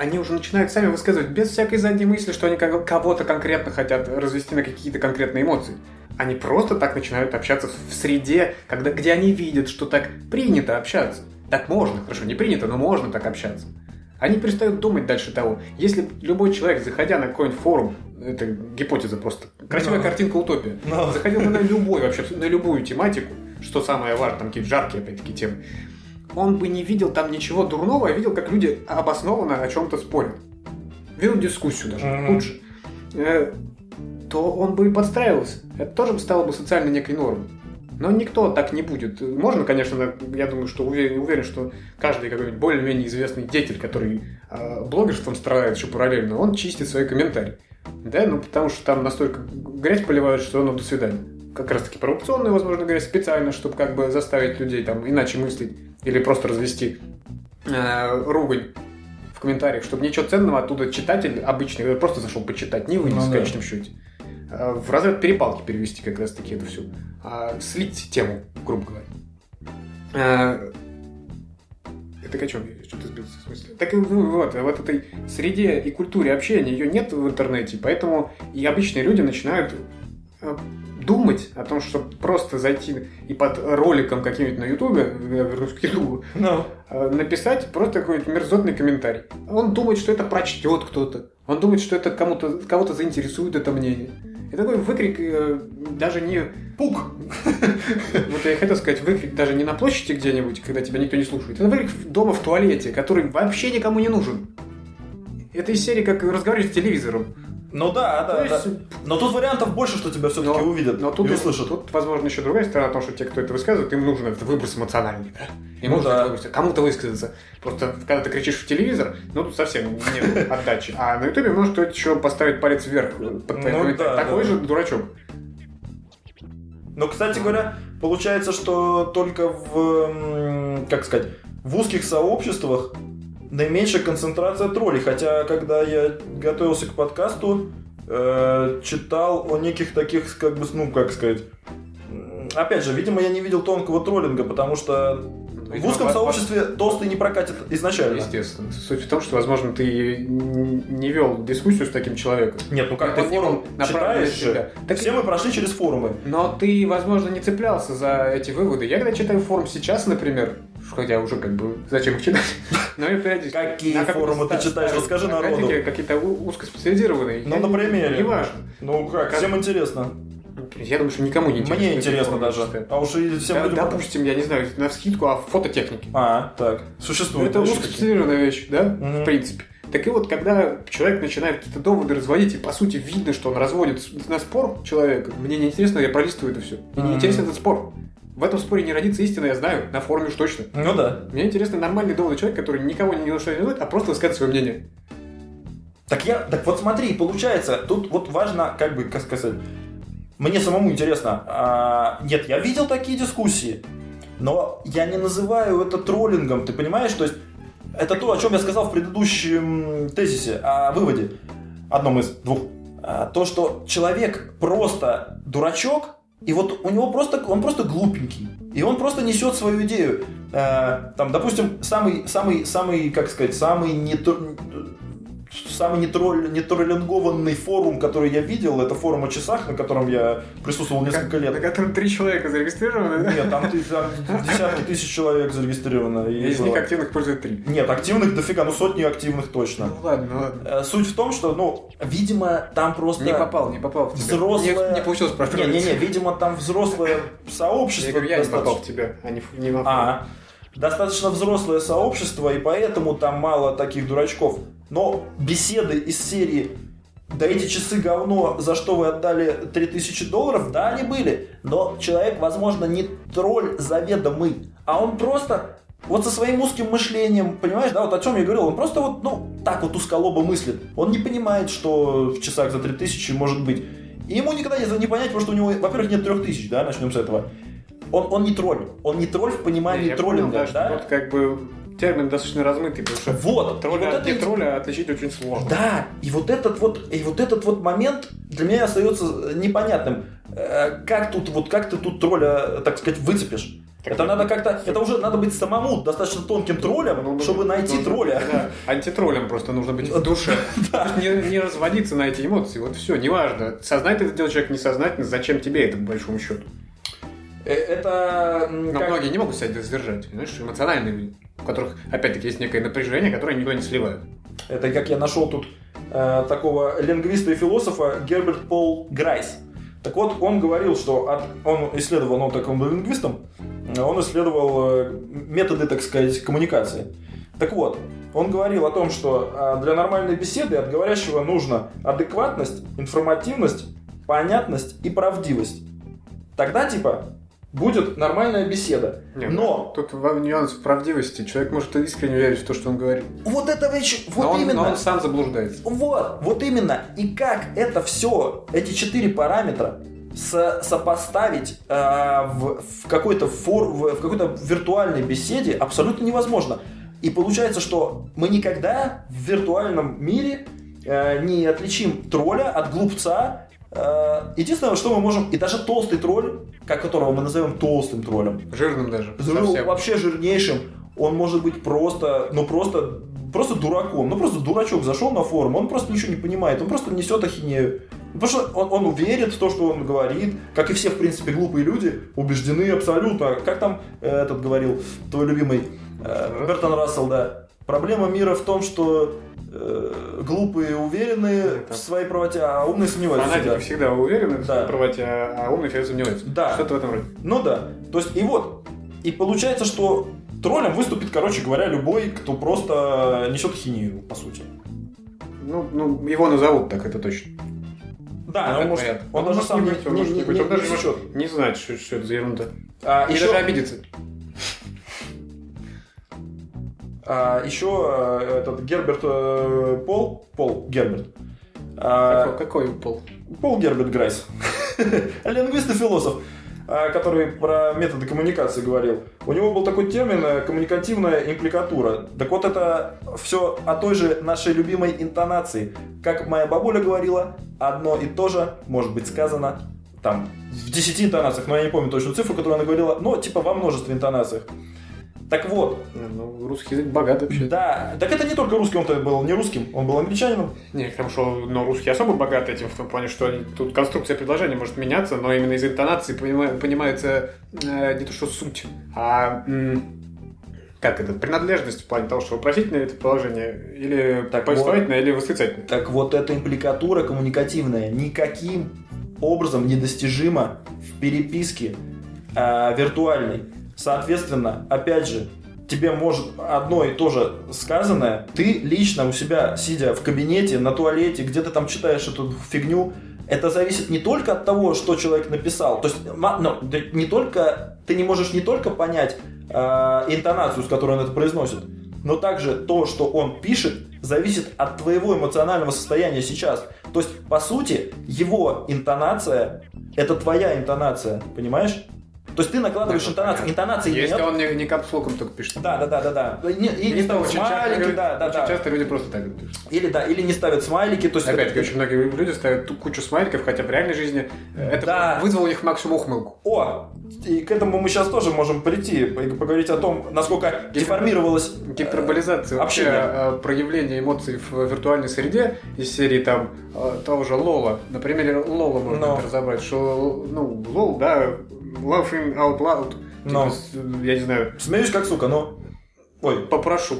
Они уже начинают сами высказывать без всякой задней мысли, что они кого-то конкретно хотят развести на какие-то конкретные эмоции. Они просто так начинают общаться в среде, когда, где они видят, что так принято общаться. Так можно, хорошо, не принято, но можно так общаться. Они перестают думать дальше того. Если любой человек, заходя на какой-нибудь форум, это гипотеза просто, красивая no. картинка утопия, no. заходил бы на любой, вообще на любую тематику, что самое важное, там какие-то жаркие, опять-таки, темы, он бы не видел там ничего дурного, а видел, как люди обоснованно о чем-то спорят. Видел дискуссию даже, mm-hmm. лучше. Э, то он бы и подстраивался. Это тоже стало бы социальной некой нормой. Но никто так не будет. Можно, конечно, я думаю, что уверен, уверен что каждый какой-нибудь более-менее известный деятель, который э, блогерством страдает еще параллельно, он чистит свои комментарии. Да, ну потому что там настолько грязь поливают, что ну до свидания. Как раз таки коррупционную, возможно, грязь специально, чтобы как бы заставить людей там иначе мыслить или просто развести э, ругань в комментариях, чтобы ничего ценного оттуда читатель обычный просто зашел почитать, не вынес ну, в конечном да. счете. Э, в разряд перепалки перевести как раз таки это все. А, слить тему, грубо говоря. А, это о чем что-то сбился в смысле? Так ну, вот, вот этой среде и культуре общения ее нет в интернете, поэтому и обычные люди начинают думать о том, чтобы просто зайти и под роликом каким-нибудь на Ютубе, я вернусь к Ютубу, Ну, э, написать просто какой-нибудь мерзотный комментарий. Он думает, что это прочтет кто-то. Он думает, что это кому-то кого-то заинтересует это мнение. И такой выкрик э, даже не... пук! Вот я хотел сказать, выкрик даже не на площади где-нибудь, когда тебя никто не слушает. Это выкрик дома в туалете, который вообще никому не нужен. Это из серии, как разговаривать с телевизором. Ну да, да, То да. есть, Но тут вариантов больше, что тебя все-таки Но- увидят Но тут, и услышат. тут, возможно, еще другая сторона, потому что те, кто это высказывает, им нужен этот выброс эмоциональный, да? Им Ну нужно да. это выбросить. кому-то высказаться. Просто когда ты кричишь в телевизор, ну тут совсем нет отдачи. А на ютубе может кто-то еще поставить палец вверх под твоим Ну да, Такой да. же дурачок. Но, кстати говоря, получается, что только в, как сказать, в узких сообществах наименьшая концентрация троллей. Хотя, когда я готовился к подкасту, э, читал о неких таких, как бы, ну, как сказать... Опять же, видимо, я не видел тонкого троллинга, потому что в узком сообществе толстый не прокатит изначально. Естественно. Суть в том, что, возможно, ты не вел дискуссию с таким человеком. Нет, ну как ты форум читаешь себя. Так Все мы прошли через форумы. Но ты, возможно, не цеплялся за эти выводы. Я когда читаю форум сейчас, например, хотя уже как бы зачем их читать, но я периодически... Какие на форумы ты читаешь? старой Расскажи народу. Какие-то узкоспециализированные. Ну, на не- примере. Неважно. Ну как, всем интересно. Я думаю, что никому не интересно. Мне интересно даже. А уж и всем Да, людям... Допустим, я не знаю, на скидку, а фототехники. А, так. Существует. Это узкоспециализированная вещь, да, в принципе. Так и вот, когда человек начинает какие-то доводы разводить, и по сути видно, что он разводит на спор человека, мне не интересно, я пролистываю это все. Мне не интересен этот спор. В этом споре не родится истина, я знаю, на форуме уж точно. Ну да. Мне интересны нормальные доводы человека, который никого ни на что не делает, а просто высказывает свое мнение. Так я, так вот смотри, получается, тут вот важно, как бы, как сказать, мне самому интересно. а, нет, я видел такие дискуссии, но я не называю это троллингом, ты понимаешь? То есть это то, о чем я сказал в предыдущем тезисе, о выводе, одном из двух. А, то, что человек просто дурачок, и вот у него просто, он просто глупенький, и он просто несет свою идею. Э, там, допустим, самый, самый, самый, как сказать, самый не самый нетроль, нетроллингованный форум, который я видел, это форум о часах, на котором я присутствовал несколько На лет. котором три человека зарегистрированы? Нет, там, там десятки тысяч человек зарегистрировано. и Из них было. активных пользует три. Нет, активных дофига, ну сотни активных точно. Ну ладно, ну ладно. Э, Суть в том, что, ну, видимо, там просто... Не попал, не попал в тебя. Взрослое... Не, не получилось протроллить. Не-не-не, видимо, там взрослое сообщество. Я говорю, я не попал достаточно- в тебя, а не, в- не в А, достаточно взрослое сообщество, и поэтому там мало таких дурачков. Но беседы из серии да эти часы говно, за что вы отдали 3000 долларов, да, они были. Но человек, возможно, не тролль заведомый, а он просто вот со своим узким мышлением, понимаешь, да, вот о чем я говорил, он просто вот, ну, так вот узколобо мыслит. Он не понимает, что в часах за 3000 может быть. И ему никогда не, не понять, потому что у него, во-первых, нет 3000, да, начнем с этого. Он, он не тролль. Он не тролль в понимании Я троллинга, понял, да, да? тут как бы термин достаточно размытый, потому что Вот. тролля вот от это тролля отличить очень сложно. Да, и вот этот вот, и вот этот вот момент для меня остается непонятным. Э, Как тут, вот как ты тут тролля, так сказать, выцепишь? Так это надо как-то, это уже надо быть самому достаточно тонким троллем, Ну, чтобы найти ну, тролля. Да, антитроллем просто нужно быть в душе. Не, не разводиться на эти эмоции. Вот все, неважно. Сознательно это делает человек, несознательно, зачем тебе это, по большому счету. Э, Это Но как- многие не могут себя сдержать. Знаешь, эмоциональные люди, у которых, опять-таки, есть некое напряжение, которое никто не сливает. Это как я нашел тут э, такого лингвиста и философа Герберт Пол Грайс. Так вот, он говорил, что от- он исследовал, ну, он таким был лингвистом, э, он исследовал э, методы, так сказать, коммуникации. Так вот, он говорил о том, что э, для нормальной беседы от говорящего нужно адекватность, информативность, понятность и правдивость. Тогда, типа, будет нормальная беседа. Не, Но Тут во- нюанс правдивости. Человек может искренне верить в то, что он говорит. вот это вещь, вот но, он, именно. но он сам заблуждается. Вот, вот именно. И как это все, эти четыре параметра со- сопоставить э, в, в какой-то фор, в, в какой-то виртуальной беседе абсолютно невозможно. И получается, что мы никогда в виртуальном мире э, не отличим тролля от глупца. Э, единственное, что мы можем, и даже толстый тролль, как которого мы назовем толстым троллем, Жирным даже. Совсем. вообще жирнейшим, он может быть просто, ну просто, просто дураком, ну просто дурачок зашел на форум, он просто ничего не понимает, он просто несет ахинею. Потому что он, он верит в то, что он говорит, как и все, в принципе, глупые люди, убеждены абсолютно. Как там э, этот говорил, твой любимый э, Бертон Рассел, да. Проблема мира в том, что э, глупые уверены Это- в своей правоте, а умные сомневаются. Фанатики всегда. всегда уверены в Да. своей правоте, а умные всегда сомневаются. Да. Что-то в этом роде. Ну да. То есть, и вот. И получается, что троллем выступит, короче говоря, любой, кто просто несет хинею, по сути. Ну, ну, его назовут так, это точно. Да, он может, он Он даже может сам не быть, он не, не, не не- не. Не знает, что, что это за ерунда. А, И еще, даже обидится. А, еще э, этот Герберт э, Пол, Пол Герберт, а, Какой, какой пол? Пол Герберт Грайс, лингвист и философ, а, который про методы коммуникации говорил. У него был такой термин э, коммуникативная импликатура. Так вот это все о той же нашей любимой интонации. Как моя бабуля говорила, одно и то же может быть сказано там в 10 интонациях, но я не помню точную цифру, которую она говорила, но типа во множестве интонациях. Так вот, Ну, русский язык богат вообще. да, так это не только русский, он-то был не русским, он был англичанином. Не, хорошо, но русский особо богат этим, в том плане, что они- тут конструкция предложения может меняться, но именно из интонации понима- понимается э, не то что суть, а м, как это, принадлежность в плане того, что вопросительное это положение, или Так повествовательное, или восклицательное. Так вот, эта импликатура коммуникативная никаким образом недостижима в переписке а, виртуальной. Соответственно, опять же, тебе может одно и то же сказанное, ты лично у себя, сидя в кабинете, на туалете, где ты там читаешь эту фигню, это зависит не только от того, что человек написал. То есть, ну, не только, ты не можешь не только понять а, интонацию, с которой он это произносит, но также то, что он пишет, зависит от твоего эмоционального состояния сейчас. То есть, по сути, его интонация – это твоя интонация, понимаешь? То есть ты накладываешь интонацию. понятно. Интонации Если нет. он не, не капслоком только пишет. Да, да, да, да, да. И не, и не Это ставят часто смайлики, люди- да, да, очень да. часто люди просто так пишут. Или да, или не ставят смайлики, то есть Опять-таки, очень многие люди ставят ту- кучу смайликов, хотя в реальной жизни э, это Да. вызвало у них максимум ухмылку. О, и к этому мы сейчас тоже можем прийти, и поговорить о том, насколько деформировалась э, Гиперболизация вообще общение. э, проявление эмоций в виртуальной среде из серии там э, того же Лола. На примере Лола можно Но. это разобрать, что ну Лол, да, laughing out loud. Типа, Но. с- я не знаю, Смеюсь как сука, но... Ой, попрошу.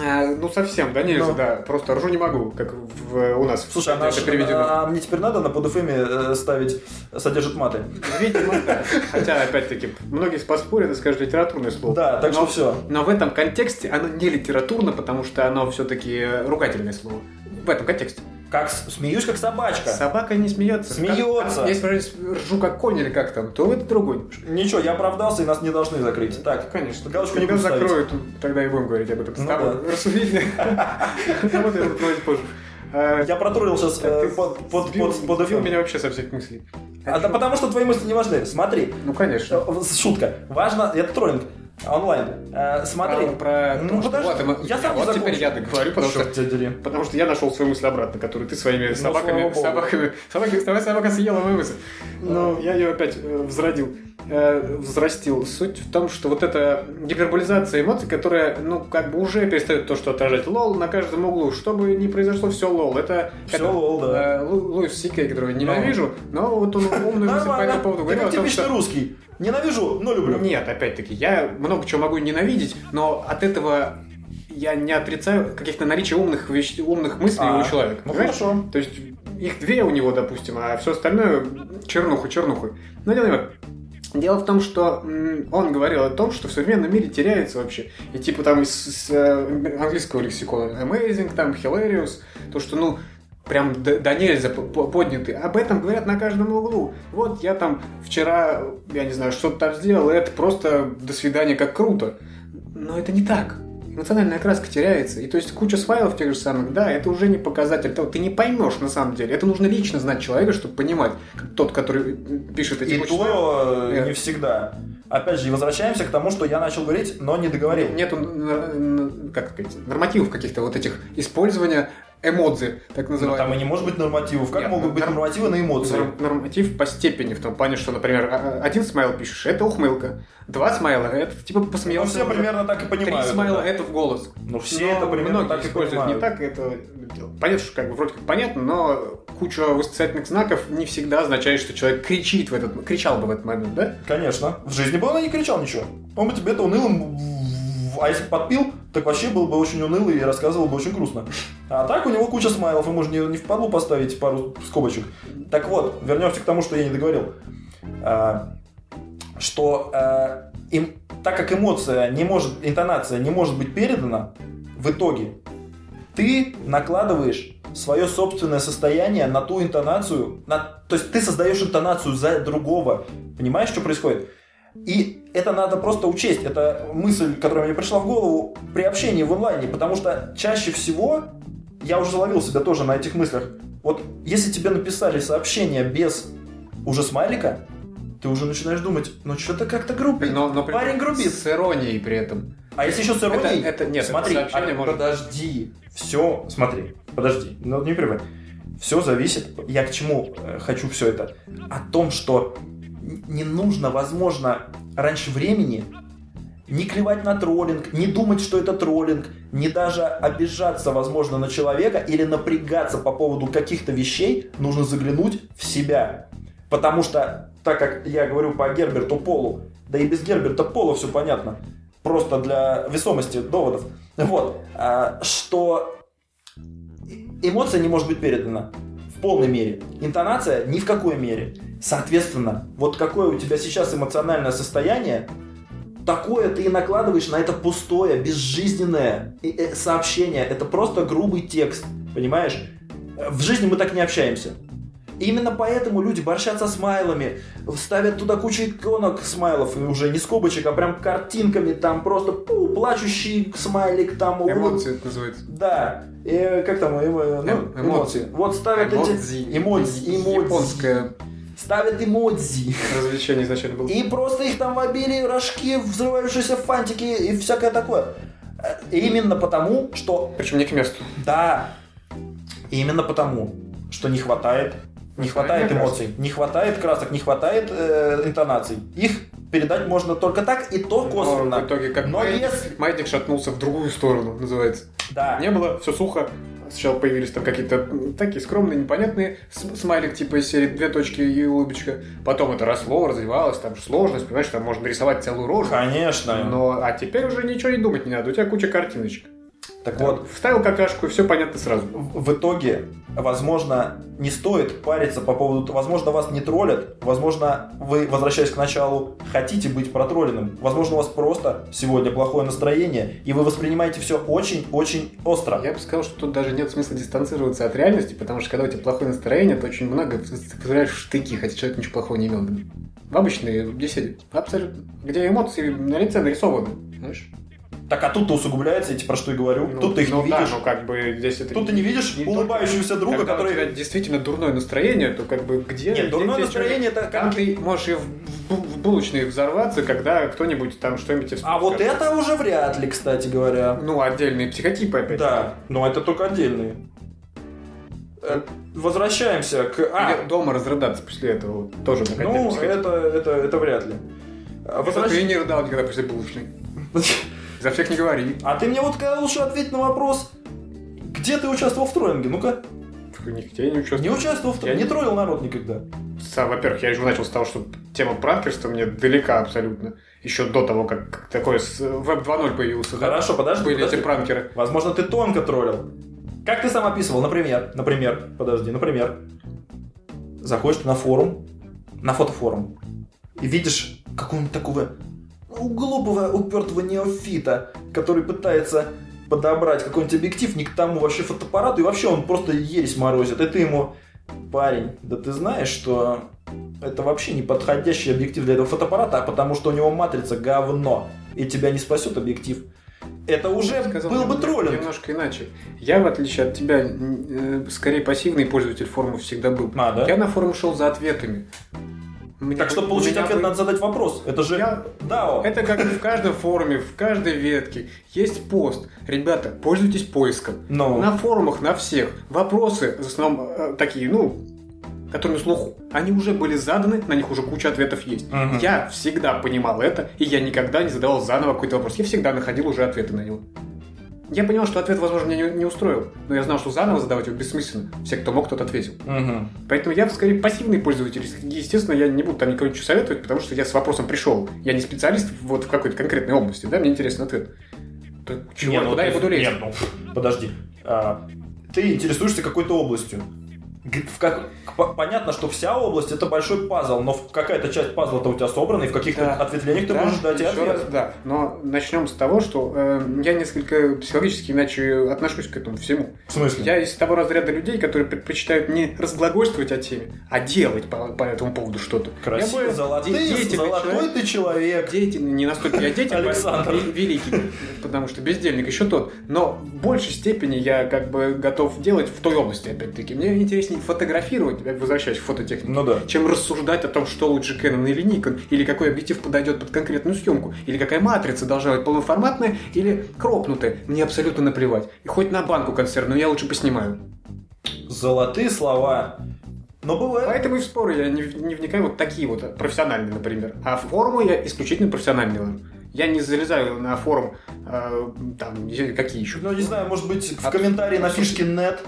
Э, Ну, совсем, да, нельзя, Но. да. Просто ржу не могу, как в- у нас. слушай, а, это переведено. а мне теперь надо на подфэме э, ставить «содержит маты»? Видимо, да. Хотя, опять-таки, многие поспорят и скажут литературное слово. Да, так что Но- все. Но в этом контексте оно не литературно, потому что оно все-таки ругательное слово. В этом контексте. Как смеюсь как собачка. Собака не смеется. Смеется. Как- Если ржу как конь или как там, то это другой. немножко. Ничего, я оправдался, и нас не должны закрыть. Так, Конечно. галочку не ставить. закроют, тогда и будем говорить об этом. Ну да. Вот проводить позже. А, Я протроллил сейчас ты под, под, сбил- под, под сбил меня вообще со всех мыслей. А, да потому что твои мысли не важны. Смотри, Ну, конечно. э, шутка. Важно, это троллинг онлайн. Э, Смотри. Про, про Ну, то, что подожди, вот, мы- я сам вот теперь я договорю, потому что Черт тебя дери. Потому что я нашел свою мысль обратно, которую ты своими собаками, Ну, собаками, собаками, твоя собака съела мою мысль. Но я ее опять э, взродил, э, взрастил. Суть в том, что вот эта гиперболизация эмоций, которая, ну, как бы уже перестает то, что отражать lol на каждом углу. Что бы ни произошло, все lol. Это Всё это, lol, да. э, Лу- Луис Си Кей, которого я ненавижу, но вот он мысль по этому поводу Ты говорил. как о том, типичный что- русский. Ненавижу, но люблю. нет, опять-таки, я много чего могу ненавидеть, но от этого я не отрицаю каких-то наличия умных, вещ- умных мыслей А, у человека. ну понимаешь? хорошо. То есть их две у него, допустим, а все остальное чернуху, чернуху. Но дело не. Дело в том, что он говорил о том, что в современном мире теряется вообще. И типа там из, из, э, английского лексикона amazing, там hilarious, то, что, ну, прям до, до нельзя по- по- подняты. Об этом говорят на каждом углу. Вот я там вчера, я не знаю, что-то там сделал, и это просто до свидания, как круто. Но это не так. Эмоциональная краска теряется. И то есть куча файлов тех же самых, да, это уже не показатель того. Ты не поймешь на самом деле. Это нужно лично знать человека, чтобы понимать. Тот, который пишет эти И кучу то э, Нет. не всегда. Опять же, и возвращаемся к тому, что я начал говорить, но не договорил. Нету, как сказать, нормативов каких-то вот этих использования эмодзи, так Но называемые. там и не может быть нормативов. Как Нет, могут быть норм- нормативы на эмоции? Норм- Норматив по степени, в том плане, что, например, а- а- один смайл пишешь, это ухмылка. Два смайла, это типа Ну, посмеялся. все примерно так и Три понимают. смайла, это. это в голос. Ну, все Но это примерно многие так и используют понимают. не так, это понятно, что как бы вроде как понятно, но куча восклицательных знаков не всегда означает, что человек кричит в этот, кричал бы в этот момент, да? Конечно. В жизни бы он и не кричал ничего. Он бы тебе это унылым... А если подпил, так вообще был бы очень унылый и рассказывал бы очень грустно. А так у него куча смайлов, ему же не, не впадло поставить пару скобочек. Так вот, вернемся к тому, что я не договорил. А, что а, им, так как эмоция не может, интонация не может быть передана, в итоге ты накладываешь свое собственное состояние на ту интонацию, на, то есть ты создаешь интонацию за другого. Понимаешь, что происходит? И это надо просто учесть. Это мысль, которая мне пришла в голову при общении в онлайне, потому что чаще всего я уже заловил себя тоже на этих мыслях. Вот если тебе написали сообщение без уже смайлика, ты уже начинаешь думать, ну что-то как-то грубит. Но, но Парень грубит. С иронией при этом. А если еще с иронией? Это- это- нет, смотри, это а, может- подожди, все, смотри, подожди, ну не прерывай. Все зависит, я к чему э, хочу все это, о том, что не нужно, возможно, раньше времени не клевать на троллинг, не думать, что это троллинг, не даже обижаться, возможно, на человека или напрягаться по поводу каких-то вещей, нужно заглянуть в себя. Потому что, так как я говорю по Герберту Полу, да и без Герберта Пола все понятно, просто для весомости доводов, вот, а, что эмоция не может быть передана. В полной мере, интонация ни в какой мере. Соответственно, вот какое у тебя сейчас эмоциональное состояние, такое ты и накладываешь на это пустое, безжизненное э, сообщение. Это просто грубый текст, понимаешь? Э, В жизни мы так не общаемся. И Именно поэтому люди борщат со смайлами, ставят туда кучу иконок смайлов, и уже не скобочек, а прям картинками, там просто пу, плачущий смайлик, там улыб- Эмоции это называется. Да, и как там, эмо- ну, Эм- эмоции. эмоции. Вот ставят эти Эмодзи. эмодзи, эмодзи. Ставят эмодзи. развлечение изначально было. И просто их там в обилии рожки, взрывающиеся фантики и всякое такое. Э, Именно потому, что Причем не к месту. да, именно потому, что не хватает, не хватает Красок. эмоций, не хватает красок, не хватает э, интонаций. Их передать можно только так и то Но косвенно. в итоге как Но маятник, если- маятник шатнулся в другую сторону, называется. Да. Не было, все сухо. Сначала появились там какие-то такие скромные, непонятные смайлик типа из серии две точки и улыбочка. Потом это росло, развивалось, там же сложность, понимаешь, там можно рисовать целую рожу. Конечно. Но, а теперь уже ничего не думать не надо, у тебя куча картиночек. Так вот, Вставил какашку, и все понятно сразу. в итоге, возможно, не стоит париться по поводу... Возможно, вас не троллят. Возможно, вы, возвращаясь к началу, хотите быть протролленным. Возможно, у вас просто сегодня плохое настроение, и вы воспринимаете все очень-очень остро. Я бы сказал, что тут даже нет смысла дистанцироваться от реальности, потому что когда у тебя плохое настроение, то очень много ты позволяешь в штыки, хотя человек ничего плохого не имел. В обычной беседе. Абсолютно. Где эмоции на лице нарисованы. Знаешь? Так, а тут-то усугубляется, я тебе про что и говорю. Ну, тут ты их ну не да, видишь. ну как бы здесь это... Тут ты не видишь не улыбающегося друга, Когда который... у тебя действительно дурное настроение, то как бы где... Нет, где дурное настроение человек- это Там как... ты можешь и в, бу- в булочной взорваться, когда кто-нибудь там что-нибудь тебе А вот это уже вряд ли, кстати говоря. Ну, отдельные психотипы опять. Да, но это только отдельные. Э, Возвращаемся к... А, Или дома разрыдаться после этого. Тоже ну, это, это, это вряд ли. А, возвращ- ты не рыдал никогда после булочной. За всех не говори. А ты мне вот когда лучше ответь на вопрос, где ты участвовал в троллинге? Ну-ка, Нигде не участвовал. не участвовал в Я троллинге, не не- троллил народ никогда. Сам, Во-первых, я же начал с того, что тема пранкерства мне далека абсолютно. Еще до того, как такой веб 2.0 появился. да? Хорошо, подожди, Были подожди. эти пранкеры. Возможно, ты тонко троллил. Как ты сам описывал, например, например, подожди, например, заходишь ты на форум, на фотофорум, и видишь какого-нибудь такого глупого, упертого неофита, который пытается подобрать какой-нибудь объектив не к тому вообще фотоаппарату, и вообще он просто ересь морозит, и ты ему, парень, да ты знаешь, что это вообще не подходящий объектив для этого фотоаппарата, а потому что у него матрица говно, и тебя не спасет объектив. Это уже Я сказал был бы троллинг. Немножко иначе. Я, в отличие от тебя, э, скорее пассивный пользователь форума всегда был. А, да? Я на форум шел за ответами. Мне- Так, чтобы у получить ответ, бы- надо задать вопрос. Это же Я- DAO. Это как в каждом форуме, в каждой ветке есть пост. Ребята, пользуйтесь поиском. Ну. На форумах, на всех. Вопросы, в основном э, такие, ну, которые на слуху, они уже были заданы, на них уже куча ответов есть. Мгм. Я всегда понимал это, и я никогда не задавал заново какой-то вопрос. Я всегда находил уже ответы на него. Я понял, что ответ, возможно, меня не, не устроил, но я знал, что заново задавать его бессмысленно. Все, кто мог, тот ответил. Мгм. Поэтому я скорее пассивный пользователь. Естественно, я не буду там никого ничего советовать, потому что я с вопросом пришел. Я не специалист вот в какой-то конкретной области, да, мне интересен ответ. То чего, Не, ну куда ты- я буду лезть? Нет, ну, подожди. А, ты интересуешься какой-то областью. В как- понятно, что вся область это большой пазл, но какая-то часть пазла-то у тебя собрана, и в каких-то Да. ответвлениях ты Да, можешь дать и ответ. раз, да. Но начнем с того, что э, я несколько психологически иначе отношусь к этому всему. В смысле? Я из того разряда людей, которые предпочитают не разглагольствовать о теме, а делать по, по этому поводу что-то. Я Красивый, более золотый, де- деятельный золотой человек. ты человек. Деятельный, не настолько я деятельный, Александр. ве- великий, потому что бездельник еще тот. Но в большей степени я как бы готов делать в той области, опять-таки. Мне интереснее фотографировать, я возвращаюсь к фототехнике, Ну да. чем рассуждать о том, что лучше Canon или Nikon, или какой объектив подойдет под конкретную съемку, или какая матрица должна быть полноформатная или кропнутая. Мне абсолютно наплевать. И хоть на банку консервную я лучше поснимаю. Золотые слова. Но бывает. Поэтому и в споры я не, не вникаю вот такие вот, профессиональные, например. А в форумы я исключительно профессиональный. Я не залезаю на форум, э, там, какие еще. Ну, не знаю, может быть, в А- комментарии на фишке нет.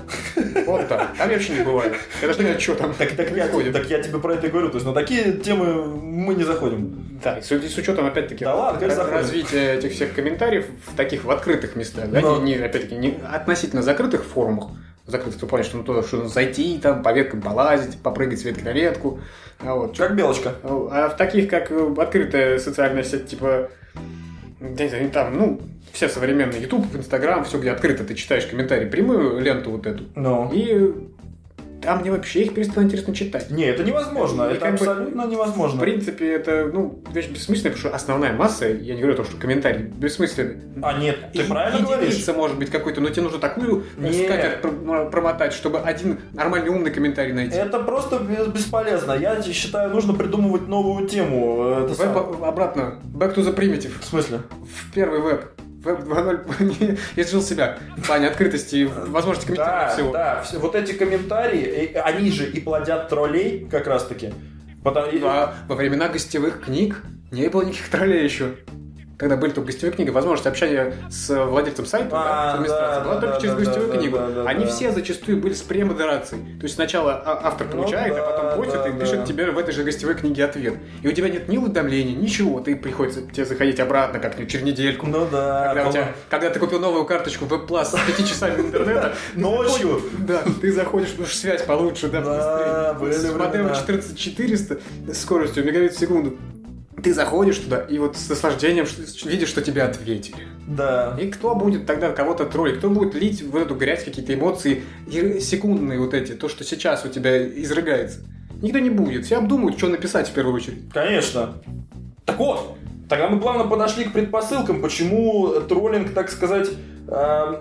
Вот так. Там вообще не даже не знаю, что там Так, так, я, так я тебе про это и говорю. То есть на такие темы мы не заходим. Да, с, с учетом, опять-таки, Да ладно, развития этих всех комментариев в таких в открытых местах, да, Но- не, не, опять-таки, не относительно закрытых форумах, закрытых том плане, что, ну, то, что нужно зайти, там, по веткам полазить, попрыгать с ветки на ветку, а вот. Как белочка. А в таких, как э, открытая социальная сеть, типа, знаю, там, ну, все современные YouTube, Instagram, все, где открыто, ты читаешь комментарии, прямую ленту вот эту, Ну. и там мне вообще их перестало интересно читать. Не, это невозможно. И Это как бы- абсолютно В невозможно. принципе, это, ну, вещь бессмысленная, потому что основная масса, я не говорю о том, что комментарий бессмысленный. А, нет, ты И- правильно говоришь. единица может быть какой-то, но тебе нужно такую э, скатерть про- промотать, чтобы один нормальный умный комментарий найти. Это просто бес- бесполезно. Я считаю, нужно придумывать новую тему. Это Веб сам- обратно. Back to the primitive. В смысле? В первый веб. Веб 2.0 изжил себя в плане открытости и возможности комментировать Да, всего. да. все- Вот эти комментарии, э, они же и плодят троллей как раз таки. Потому... и- А во времена гостевых книг не было никаких троллей еще. Когда были только гостевые книги, возможность общения с владельцем сайта, А, да, с администрацией, да, была да, только да, через да, гостевую да, книгу. да, да, Они да. все зачастую были с премодерацией. То есть сначала а- автор Ну получает, да, а потом постит да, и да. пишет тебе в этой же гостевой книге ответ. И у тебя нет ни уведомлений, ничего. Ты приходится тебе заходить обратно как-нибудь через недельку. Ну да. Когда, у тебя, когда ты купил новую карточку в Plus с 5 часами интернета, Ночью. да, ты заходишь, что связь получше, да, быстрее. С модемом времена. 14400 с скоростью мегабит в секунду. Ты заходишь туда и вот с наслаждением видишь, что тебе ответили. Да. И кто будет тогда кого-то троллить? Кто будет лить в эту грязь какие-то эмоции секундные вот эти, то, что сейчас у тебя изрыгается? Никто не будет. Все обдумают, что написать в первую очередь. Конечно. Так вот, тогда мы плавно подошли к предпосылкам, почему троллинг, так сказать, эм,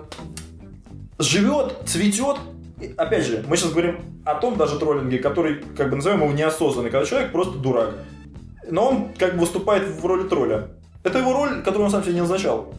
живет, цветет. Опять же, мы сейчас говорим о том даже троллинге, который, как бы назовем его неосознанный, когда человек просто дурак. Но он как бы выступает в роли тролля. Это его роль, которую он сам себе не назначал.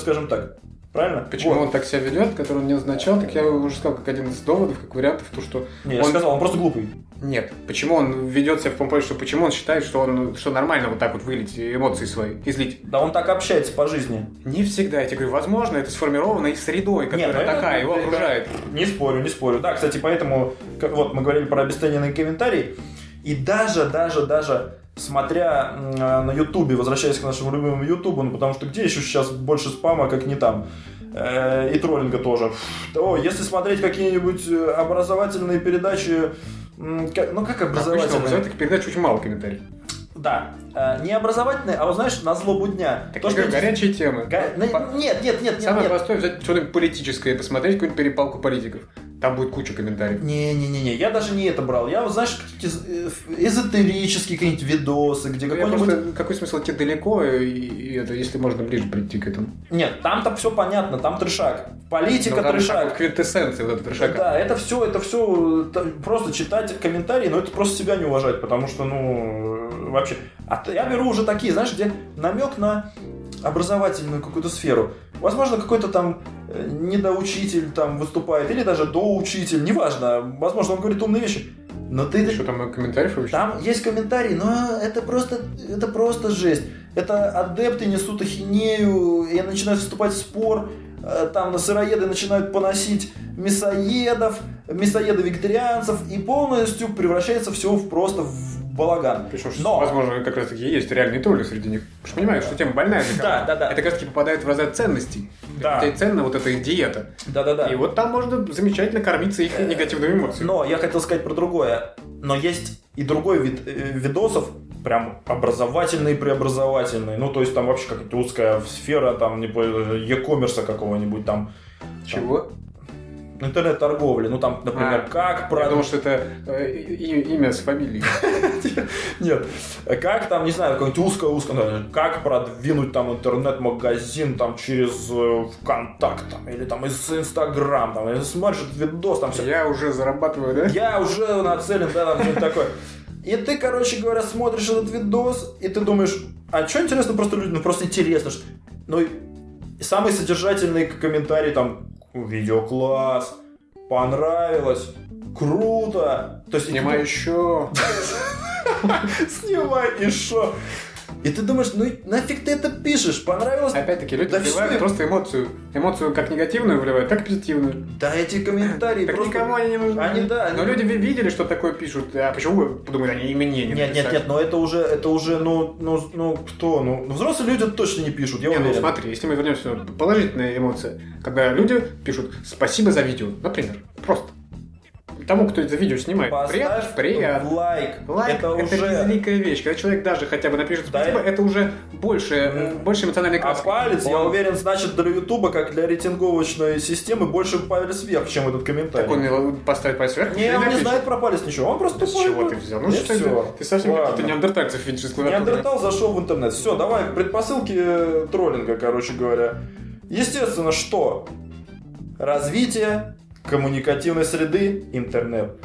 Скажем так. Правильно? Почему Вот. он так себя ведет, который он не назначал, так я уже сказал, как один из доводов, как вариантов, то, что Не, я он сказал, он просто глупый. Нет. Почему он ведет себя в том плане, что почему он считает, что он что нормально вот так вот вылить эмоции свои, излить? Да он так общается по жизни. Не всегда, я тебе говорю, возможно, это сформировано и средой, которая Не, ну это- такая, его это- окружает. Не спорю, не спорю. Да, кстати, поэтому, как вот мы говорили про обесцененные комментарии, и даже, даже, даже смотря на Ютубе, возвращаясь к нашему любимому Ютубу, ну потому что где еще сейчас больше спама, как не там, Э, и троллинга тоже. О, если смотреть какие-нибудь э, образовательные передачи, ну как Обычно образовательные? в этих передач очень мало комментариев. Да, Э, не образовательные, а вот знаешь, на злобу дня. Так То, что горячие темы. Га- на- По- Нет, нет, нет, нет, Самое нет. простое взять что-нибудь политическое и посмотреть какую-нибудь перепалку политиков. Там будет куча комментариев. Не-не-не, я даже не это брал. Я, вот, знаешь, какие-то э, эзотерические какие-нибудь видосы, где Ну, какой-нибудь... просто, какой смысл идти далеко, и, и это, если можно ближе прийти к этому? Нет, там-то все понятно, там трешак. Политика Ну, трешак. вот квинтэссенция вот этого трешака. Да, это все, это все просто читать комментарии, но это просто себя не уважать, потому что, ну, вообще. А я беру уже такие, знаешь, где намек на образовательную какую-то сферу. Возможно, какой-то там э, недоучитель там выступает, или даже доучитель, неважно. Возможно, он говорит умные вещи. Но ты Что там комментариев вообще? там есть комментарии, но это просто, это просто жесть. Это адепты несут ахинею, и начинают вступать в спор. Э, Там на сыроеды начинают поносить мясоедов, мясоеды-вегетарианцев, и полностью превращается все в просто в балаган. Причем, Но- возможно, как раз таки есть реальные тролли среди них. Потому что понимаешь, что тема больная Да, да, да. Это как раз таки попадает в разряд ценностей. Да. Тебе ценна вот эта диета. Да-да-да. И вот там можно замечательно кормиться их негативными эмоциями. Но я хотел сказать про другое. Но есть и другой вид э, видосов, прям образовательный и преобразовательный. Ну, то есть там вообще какая-то узкая сфера, там, не помню, e-commerce какого-нибудь там. Чего? Интернет-торговли. Ну, там, например, А, как продать... думал, что это э, и- имя с фамилией. Нет. Как там, не знаю, какое-нибудь узкое-узкое, например, как продвинуть там интернет-магазин там через э, ВКонтакт там, или там из Инстаграм, там, и смотришь этот видос, там все. Я уже зарабатываю, да? Я уже нацелен, да, там что-нибудь такое. И ты, короче говоря, смотришь этот видос, и ты думаешь, а что интересно просто людям? Ну, просто интересно. что- Ну, и самый содержательный комментарий там, видео класс, понравилось, круто. То есть, Снимай еще. Снимай шо? И ты думаешь, ну нафиг ты это пишешь? Понравилось? Опять-таки, люди Да вливают всё. просто эмоцию. Эмоцию как негативную вливают, так и позитивную. Да эти комментарии Так просто... никому они не нужны. Они, да, Но люди ви- видели, что такое пишут. А почему вы подумали, они и мне не Нет, нет, написали? нет, но это уже, это уже, ну, ну, ну, кто? Ну, ну, взрослые люди точно не пишут, я Не, ну смотри, если мы вернемся на положительные эмоции, когда люди пишут «спасибо за видео», например, просто. Тому, кто это видео снимает. Поставь приятно. лайк. Лайк это, это, уже... великая вещь. Когда человек даже хотя бы напишет Да, спасибо, это- это уже больше, э, больше эмоциональной А палец, я Он- уверен, значит для Ютуба, как для рейтинговочной системы, больше палец вверх, чем этот комментарий. Так он поставит палец вверх. Не, он не напишет. знает про палец ничего, он просто Да с тупой. чего ну, ты взял? Ну что всё. ты? Совсем каких-то неандертальцев видишь из клавиатуры. Неандертал зашел в интернет. Все, давай, предпосылки э, троллинга, короче говоря. Естественно, что? Развитие коммуникативной среды интернет.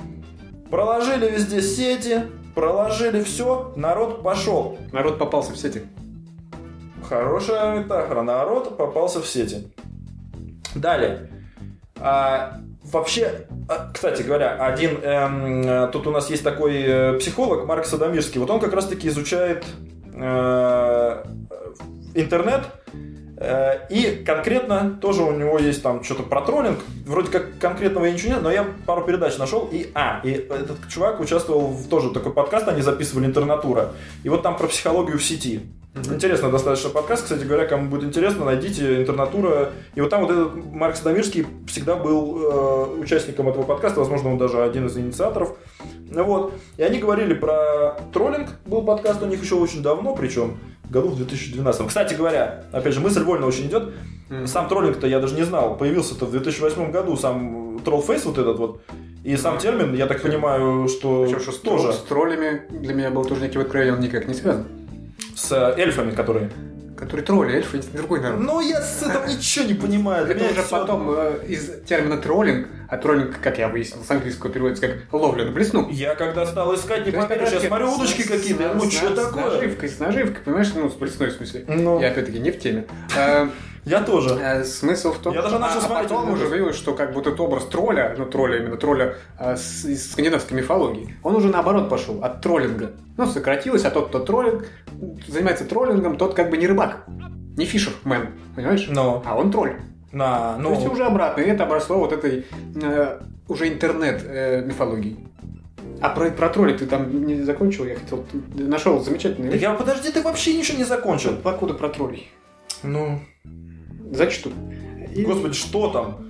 Проложили везде сети, проложили все, народ пошел. Народ попался в сети. Хорошая метафора. Народ попался в сети. Далее. А, вообще, а, кстати говоря, один эм, э, тут у нас есть такой э, психолог Марк Садомирский. Вот он как раз-таки изучает э, интернет. Э, И конкретно тоже у него есть там что-то про троллинг. Вроде как конкретного я ничего нет, но я пару передач нашел. И, а, и этот чувак участвовал в тоже такой подкаст, они записывали интернатура. И вот там про психологию в сети. Интересно достаточно подкаст, кстати говоря, кому будет интересно, найдите интернатура. И вот там вот этот Марк Садомирский всегда был э, участником этого подкаста, возможно, он даже один из инициаторов. Вот. И они говорили про троллинг, был подкаст у них еще очень давно, причем году в 2012. Кстати говоря, опять же, мысль вольно очень идет. Сам троллинг-то я даже не знал. Появился-то в 2008 году сам троллфейс вот этот вот. И сам термин, я так понимаю, что Причем, что тоже с троллями для меня был тоже некий откровение, он никак не связан. с э, эльфами, которые... Который тролли, эльфы, это другой народ. Ну, я с этого ничего не понимаю. Это уже потом э, из термина троллинг, а троллинг, как я выяснил, с английского переводится как ловля на блесну. Я когда стал искать, не поверишь, я смотрю удочки с- какие-то, с- с- что С такое? наживкой, с наживкой, понимаешь, ну, с блесной в смысле. Ну. Я опять-таки не в теме. Я тоже. э, Смысл в том, Я даже начал а- а смотреть потом уже выявилось, что как будто этот образ тролля, ну тролля именно тролля э, с- из скандинавской мифологии, он уже наоборот пошел от троллинга. Ну, сократилось, а тот, кто троллинг, занимается троллингом, тот как бы не рыбак, не фишермен, понимаешь? Но, А он тролль. на, То есть ну, уже обратно. И это обросло вот этой э, уже интернет э. А про, про тролли ты там не закончил? Я хотел... Нашел замечательный я, подожди, ты вообще ничего не закончил. Покуда про троллей. Ну, Зачту. И- господи, что там?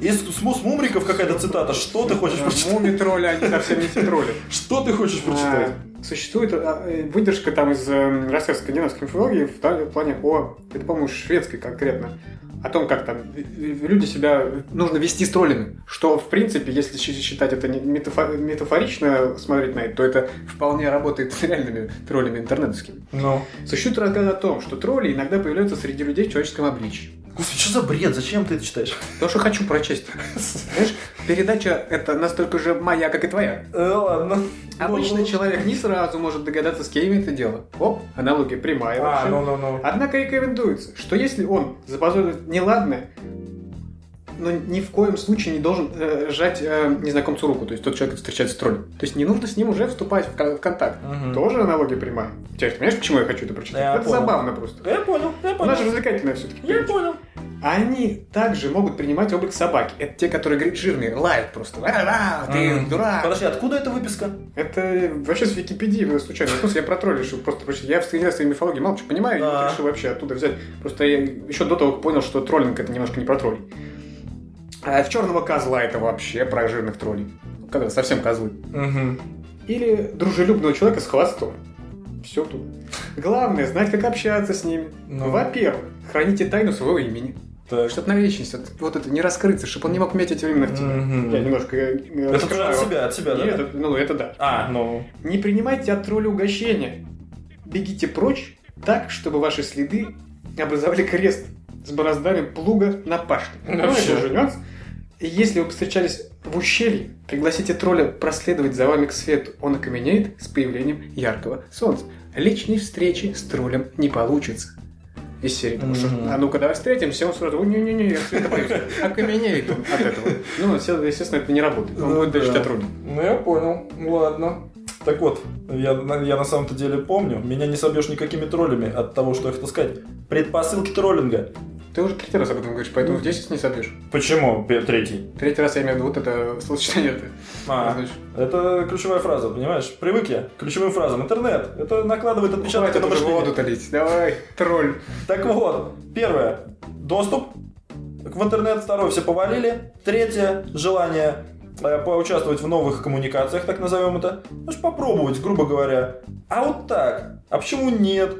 Из Смус Мумриков какая-то цитата. Что ты хочешь прочитать? Муми тролли, они совсем не те тролли. Что ты хочешь прочитать? А, Существует а, э, выдержка там из э, рассказа скандинавской мифологии в плане о, это, по-моему, шведской конкретно, о том, как там э, э, люди себя нужно вести с троллями. Что, в принципе, если считать это не метафо- метафорично смотреть на это, то это вполне работает с реальными троллями интернетовскими. Ну, Существует рассказ о том, что тролли иногда появляются среди людей в человеческом обличии. Господи, что за бред? Зачем ты это читаешь? То, что хочу прочесть. Знаешь, передача это настолько же моя, как и твоя. Э, ладно. Обычный Ну, человек не сразу может догадаться, с кем это дело. Оп, аналогия прямая А, вообще. ну, ну, ну. Однако рекомендуется, что если он заподозрит неладное, но ни в коем случае не должен э, сжать э, незнакомцу руку, то есть тот человек встречается с троллем. То есть не нужно с ним уже вступать в, кон- в контакт. Мгм. Тоже аналогия прямая. Ты понимаешь, почему я хочу это прочитать? Я это понял. забавно просто. Я понял, я У нас же понял. развлекательное все-таки. Я понял. Они также могут принимать облик собаки. Это те, которые говорят жирные, лают просто. «Ва-ва, ты Мгм. дурак. Подожди, откуда эта выписка? Это вообще с Википедии было случайно. Смысле, я про тролля решил просто прочитать. Я в скандинавской мифологии мало что понимаю, и решил вообще оттуда взять. Просто я еще до того понял, что троллинг это немножко не про троллей. А в черного козла это вообще про жирных троллей. Когда совсем козлы. Угу. Или дружелюбного человека с хвостом. Все тут. Главное знать, как общаться с ними. Ну. Во-первых, храните тайну своего имени. Так. Чтобы на вечность вот- вот это не раскрыться, чтобы он не мог метить именно в тебя. Мгм. Я немножко... э, Это раскрываю. от себя, от себя, да? Нет, это- ну это да. А, ну. Не принимайте от тролля угощения. Бегите прочь так, чтобы ваши следы образовали крест с бороздами плуга на пашне. Ну, Вообще. это уже нюанс. И если вы повстречались в ущелье, пригласите тролля проследовать за вами к свету. Он окаменеет с появлением яркого солнца. Личной встречи с троллем не получится. Из серии, потому что, а ну-ка давай встретимся, он сразу, не-не-не, я света боюсь. Окаменеет он от этого. Ну, естественно, это не работает. Он Ну будет дальше тролля. Ну, я понял. Ладно. Так вот, я, на- я на самом-то деле помню, меня не собьешь никакими троллями от того, что я хотел сказать. Предпосылки троллинга. Ты уже третий раз об этом говоришь, поэтому здесь не собьешь. Почему третий? Третий раз я имею в виду вот это словосочетание. А, это ключевая фраза, понимаешь? Привык я к ключевым фразам. Интернет. Это накладывает отпечаток Хватит на мышление. воду-то лить. Давай, тролль. Так вот, первое. Доступ в интернет. Второе, все повалили. Третье, желание э, поучаствовать в новых коммуникациях, так назовем это. Ну, попробовать, грубо говоря. А вот так. А почему нет?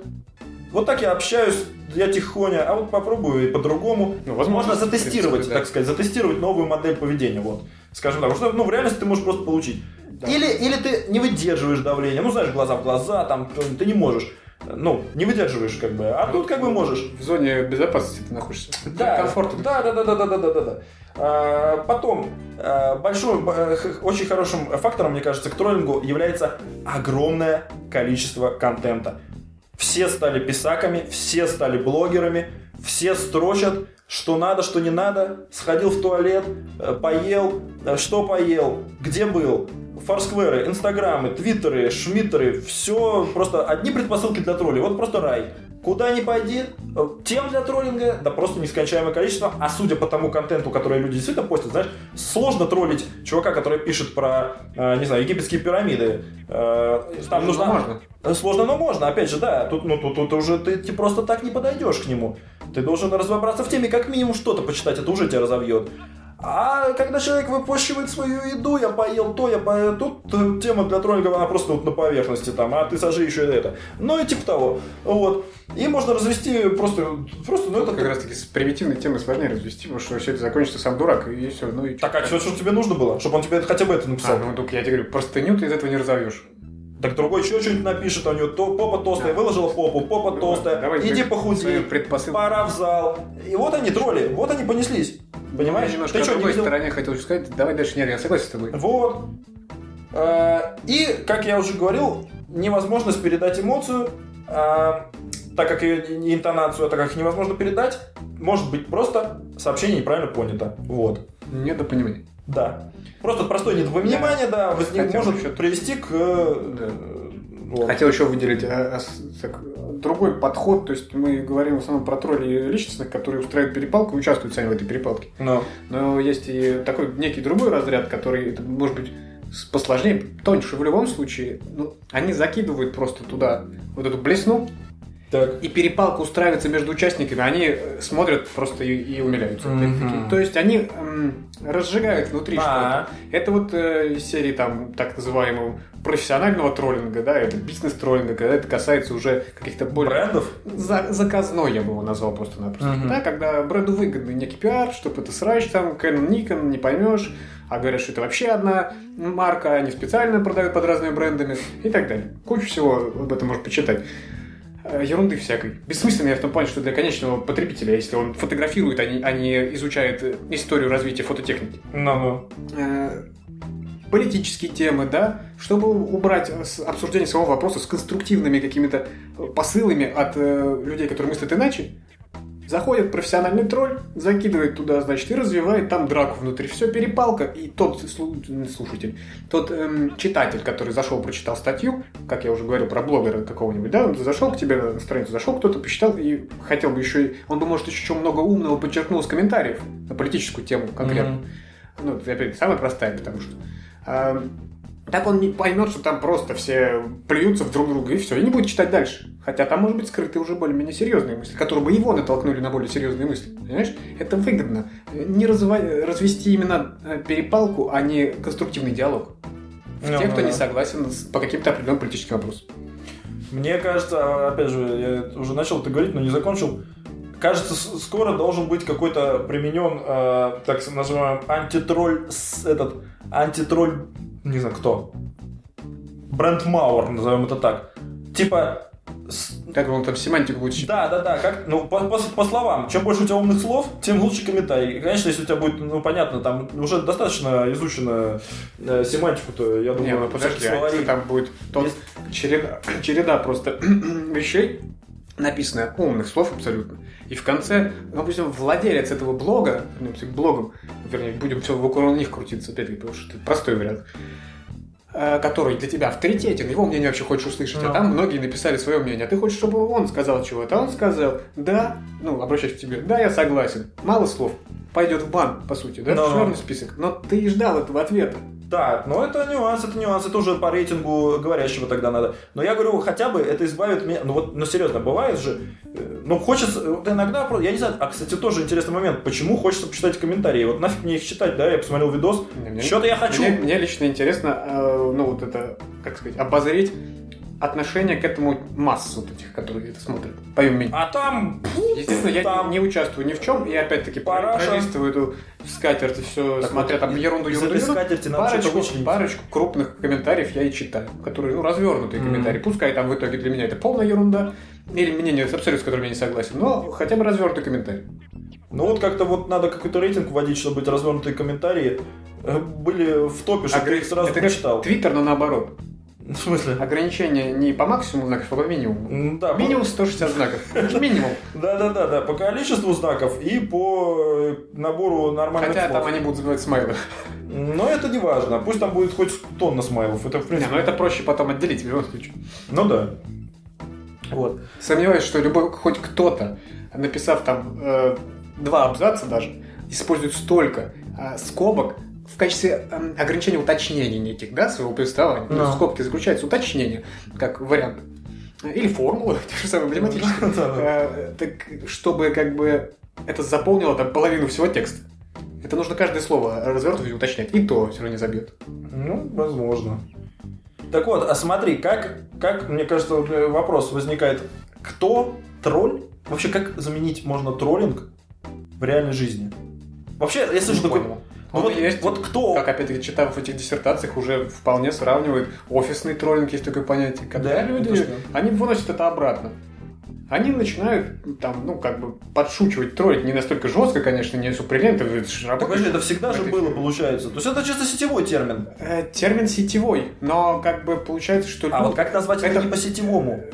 Вот так я общаюсь, я тихоня, а вот попробую и по-другому. Ну, возможно, Можно в принципе, затестировать, да. так сказать, затестировать новую модель поведения, вот. Скажем так, потому что ну, в реальности ты можешь просто получить. Да. Или, или ты не выдерживаешь давления, ну знаешь, глаза в глаза, там ты- не можешь. Ну, не выдерживаешь, как бы. А тут как бы можешь. В зоне безопасности ты находишься. Да, Комфортно. Да, да, да, да, да, да, да, да, да. А, Потом, а, большим, очень хорошим фактором, мне кажется, к троллингу является огромное количество контента. Все стали писаками, все стали блогерами, все строчат, что надо, что не надо. Сходил в туалет, э, поел, э, что поел, где был. Форскверы, инстаграмы, твиттеры, шмиттеры, все просто одни предпосылки для троллей. Вот просто рай. Куда ни пойди, э, тем для троллинга, да просто нескончаемое количество. А судя по тому контенту, который люди действительно постят, знаешь, сложно троллить чувака, который пишет про, э, не знаю, египетские пирамиды. Э, Там Сложно, нужно... но можно. Сложно, но можно. Опять же, да, тут, ну, тут, тут уже ты, ты просто так не подойдешь к нему. Ты должен разобраться в теме, как минимум что-то почитать, это уже тебя разовьет. А когда человек выпощивает свою еду, я поел то, я поел... Тут тема для троллинга, она просто вот на поверхности там, а ты сожри еще это. Ну и типа того. Вот. И можно развести просто, просто ну это... Как раз таки с примитивной темой сложнее развести, потому что все это закончится сам дурак, и все. Ну и Так, а что, что тебе нужно было? Чтобы он тебе хотя бы это написал? А, ну только я тебе говорю, простыню ты из этого не разовьешь. Так другой еще что-нибудь напишет, а у него то, попа толстая, выложила попу, попа Ну, толстая, давай иди похудей, пора в зал. И вот они, тролли, вот они понеслись. Понимаешь? Я немножко Ты что, не другой видел? стороне хотел сказать. Давай дальше, нет, я согласен с тобой. Вот. А, И, как я уже говорил, невозможность передать эмоцию, а, так как ее не интонацию, а так как невозможно передать, может быть просто сообщение неправильно понято. Вот. Недопонимание. Да. Просто простое недопонимание, да, возник- Хотя может еще- привести к... э, Да. Вот. Хотел еще выделить а, а, так, другой подход, то есть мы говорим в основном про троллей личностных, которые устраивают перепалку и участвуют сами в этой перепалке. Ну, Но есть и такой некий другой разряд, который, это может быть, посложнее, тоньше в любом случае. Ну, они закидывают просто туда вот эту блесну, так. и перепалка устраивается между участниками, они э, смотрят просто и, и умиляются. Опять-таки. То есть они м, разжигают внутри А. что-то. Это вот э, из серии там так называемого профессионального троллинга, да, это бизнес-троллинга, когда это касается уже каких-то более Брендов? за- заказной, я бы его назвал просто-напросто. Мгм. Да, когда бренду выгодный некий пиар, чтобы это срач там, Canon, Nikon, не поймешь, а говорят, что это вообще одна марка, они специально продают под разными брендами и так далее. Кучу всего об этом можно почитать. Э, ерунды всякой. Бессмысленной в том плане, что для конечного потребителя, если он фотографирует, а не, а не изучает э, историю развития фототехники. Ну, Э, политические темы, да, чтобы убрать обсуждение самого вопроса с конструктивными какими-то посылами от людей, которые мыслят иначе, заходит профессиональный тролль, закидывает туда, значит, и развивает там драку внутри. Все, перепалка, и тот слушатель, тот эм, читатель, который зашел, прочитал статью, как я уже говорил про блогера какого-нибудь, да, он зашел к тебе на страницу, зашел кто-то, посчитал и хотел бы еще, он бы, может, еще много умного подчеркнул из комментариев на политическую тему конкретно. Мгм. Ну, опять, самая простая, потому что... а, так он не поймет, что там просто все плюются в друг друга, и все, и не будет читать дальше. Хотя там, может быть, скрыты уже более-менее серьезные мысли, которые бы его натолкнули на более серьезные мысли. Понимаешь? Это выгодно. Не разва- развести именно э, перепалку, а не конструктивный диалог. В Ну, тех, кто да. не согласен с- по каким-то определенным политическим вопросам. Мне кажется, опять же, я уже начал это говорить, но не закончил. Кажется, скоро должен быть какой-то применен, э, так называемый антитролль, этот антитролль, не знаю кто, бренд Мауэр, назовем это так. Типа, Как он там семантику будет считать? да, да, да, как, ну, по, по- по словам, чем больше у тебя умных слов, тем лучше комментарий. И, конечно, если у тебя будет, ну, понятно, там уже достаточно изучена э, семантику-то, я думаю, Не, ну подожди, а если там будет тот череда, череда просто вещей, написанная умных слов абсолютно. И в конце, допустим, владелец этого блога, вернемся к блогам, вернее, будем все вокруг них крутиться, опять-таки, потому что это простой вариант, э, который для тебя авторитетен, его мнение вообще хочешь услышать, а Ну. там многие написали свое мнение, а ты хочешь, чтобы он сказал чего-то, а он сказал, да, ну, обращаюсь к тебе, да, я согласен, мало слов, пойдет в бан, по сути, да, Ну. в черный список, но ты и ждал этого ответа. Да, но это нюанс, это нюанс, это уже по рейтингу говорящего тогда надо. Но я говорю, хотя бы это избавит меня, ну вот, ну серьезно, бывает же, э, ну хочется, вот иногда, я не знаю, а кстати тоже интересный момент, почему хочется почитать комментарии, вот нафиг мне их читать, да, я посмотрел видос, что-то я хочу. Мне, мне лично интересно, э, ну вот это, как сказать, обозреть отношение к этому масс вот этих, которые это смотрят. Помимо меня. А там, Естественно, я там- не участвую ни в чем, и опять-таки Параша. пролистываю эту скатерть и все, Так смотря вот, там ерунду, ерунду, ерунду. скатерти Парочку, парочку крупных комментариев я и читаю, которые, ну, развернутые Мгм. комментарии. Пускай там в итоге для меня это полная ерунда, или мнение абсолютно, с которым я не согласен, но хотя бы развернутый комментарий. ну вот как-то вот надо какой-то рейтинг вводить, чтобы быть развернутые комментарии э, были в топе, чтобы ты их сразу это прочитал. Твиттер, но наоборот. В смысле? Ограничение не по максимуму знаков, а по минимуму. М, Да, Минимум 160 знаков. Минимум. Да, да, да, да, по количеству знаков и по э, набору нормальных Хотя там они будут забивать смайлы. Но это не важно. Пусть там будет хоть тонна смайлов. Это в Не, принципе. ну это проще потом отделить в любом случае. Ну да. Вот. Сомневаюсь, что любой, хоть кто-то, написав там э, два абзаца даже, использует столько э, скобок в качестве эм, ограничения уточнений неких, да, своего повествования. Ну. Ну, в скобке заключается уточнение, как вариант. Или формула, те же самые математические. Э, Так, чтобы как бы это заполнило там половину всего текста. Это нужно каждое слово развертывать и уточнять. И то все равно не забьет. Ну, возможно. Так вот, а смотри, как, как, мне кажется, э, вопрос возникает. Кто тролль? Вообще, как заменить можно троллинг в реальной жизни? Вообще, я слышу такой... понял. Ну вот, есть, вот кто? Как опять-таки читав в этих диссертациях, уже вполне сравнивают офисный троллинг, есть такое понятие. Когда Да? люди, Это что? они выносят это обратно. Они начинают там, ну, как бы подшучивать, троллить не настолько жестко, конечно, не супрелентов, это же работает. подожди, это всегда же было, получается. То есть это чисто сетевой термин. Э, Термин сетевой, но как бы получается, что А вот как назвать это, это- не по-сетевому?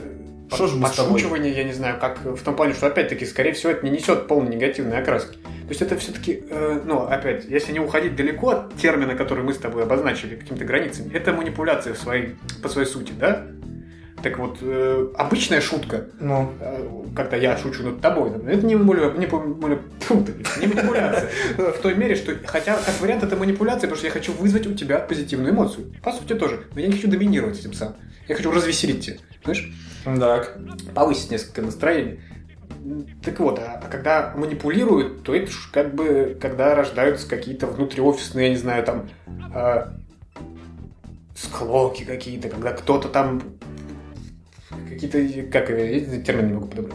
Что тобой? подшучивание, я не знаю, как в том плане, что опять-таки, скорее всего, это не несет полной негативной окраски. То есть это все-таки, ну, опять, если не уходить далеко от термина, который мы с тобой обозначили какими-то границами, это манипуляция в своей, по своей сути, да? Так вот, э, обычная шутка, Ну, э, когда я шучу над тобой, это не, манипуля- не, маня- фу не манипуляция. В той мере, что, хотя, как вариант, это манипуляция, потому что я хочу вызвать у тебя позитивную эмоцию. По сути, тоже. Но я не хочу доминировать этим сам. Я хочу развеселить тебя. Знаешь? Так. повысить несколько настроение. Так вот, а а когда манипулируют, то это ж как бы, когда рождаются какие-то внутриофисные, я не знаю, там, э, склоки какие-то, когда кто-то там какие-то, как я термин не могу подобрать.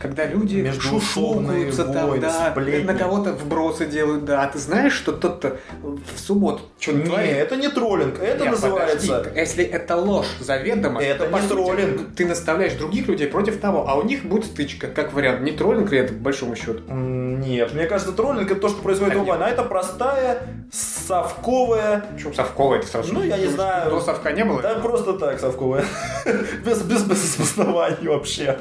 Когда люди шушукаются там, да, сплетни. на кого-то вбросы делают, да. А ты знаешь, что тот-то в субботу что Не, это не троллинг, это Нет, называется... подожди, если это ложь заведомо, Это то, по не сути, троллинг. Ты наставляешь других людей против того, а у них будет стычка, как вариант. Не троллинг ли это, по большому счету? Нет, мне кажется, троллинг это то, что происходит А, онлайн, а это простая, совковая... Почему совковая это сразу? Ну, я не знаю. До совка не было? Да просто так, совковая. без, без, без обоснований вообще.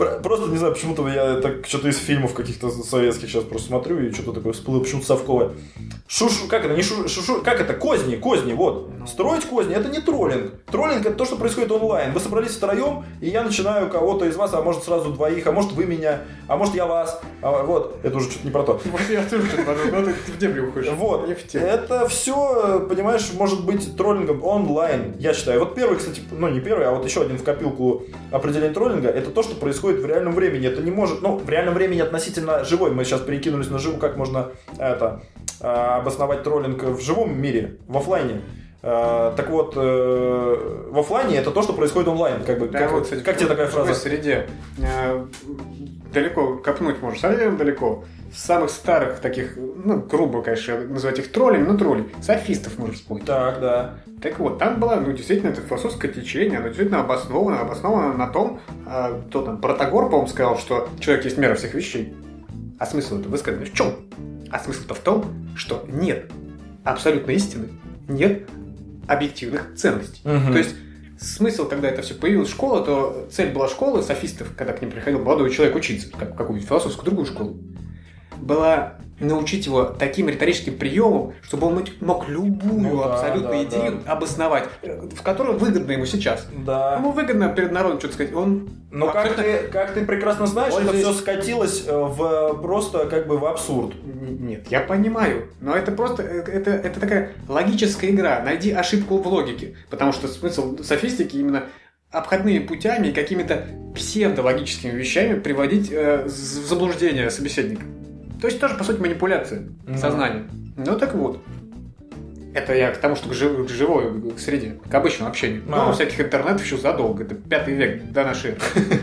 Про- Просто, не знаю, почему-то я так что-то из фильмов каких-то советских сейчас просто смотрю и что-то такое всплыло, почему-то совковое. Шушу, как это, не шу, шушу- как это, козни, козни, вот. Строить козни, это не троллинг. Троллинг это то, что происходит онлайн. Вы собрались втроем, и я начинаю кого-то из вас, а может сразу двоих, а может вы меня, а может я вас. А, вот, это уже что-то не про то. Вот я тоже что-то подумал, ну ты в дебри уходишь. Вот, Не в тему. это все, понимаешь, может быть троллингом онлайн, я считаю. Вот первый, кстати, ну не первый, а вот еще один в копилку определение троллинга, это то, что происходит в реальном времени. Это не может, ну, в реальном времени относительно живой, мы сейчас перекинулись на живую, как можно это а, обосновать троллинг в живом мире, в оффлайне. А, так вот, э, в оффлайне это то, что происходит онлайн. Как, бы, Да, как, вот, кстати, как тебе такая в фраза? среде э, далеко копнуть можешь, совсем далеко. Самых старых таких, ну, грубо, конечно, называть их троллями, но тролли, софистов можешь вспомнить. Так, да. Так вот, там было, ну, действительно, это философское течение, оно действительно обосновано, обосновано на том, а, кто там, Протагор, по-моему, сказал, что человек есть мера всех вещей. А смысл это высказано в чем? А смысл-то в том, что нет абсолютной истины, нет объективных ценностей. Мгм. То есть смысл, когда это все появилось в школе, то цель была школы, софистов, когда к ним приходил молодой человек учиться, как какую-нибудь философскую другую школу, была научить его таким риторическим приемам, чтобы он мог- любую Ну да, абсолютно да, идею обосновать, э, в которой выгодно ему сейчас. Да. Ему выгодно перед народом что-то сказать. Он Но как абсолютно- ты, как ты прекрасно знаешь, это здесь- все скатилось э, в просто как бы в абсурд. Нет, я понимаю, но это просто э, это, это такая логическая игра. Найди ошибку в логике, потому что смысл софистики именно обходными путями и какими-то псевдологическими вещами приводить э, в заблуждение собеседника. То есть тоже, по сути, манипуляция Ну. сознанием. Ну так вот. Это я к тому, что к, жив- к живой к среде, к обычному общению. А. Ну, всяких интернетов еще задолго, это пятый век до нашей эры.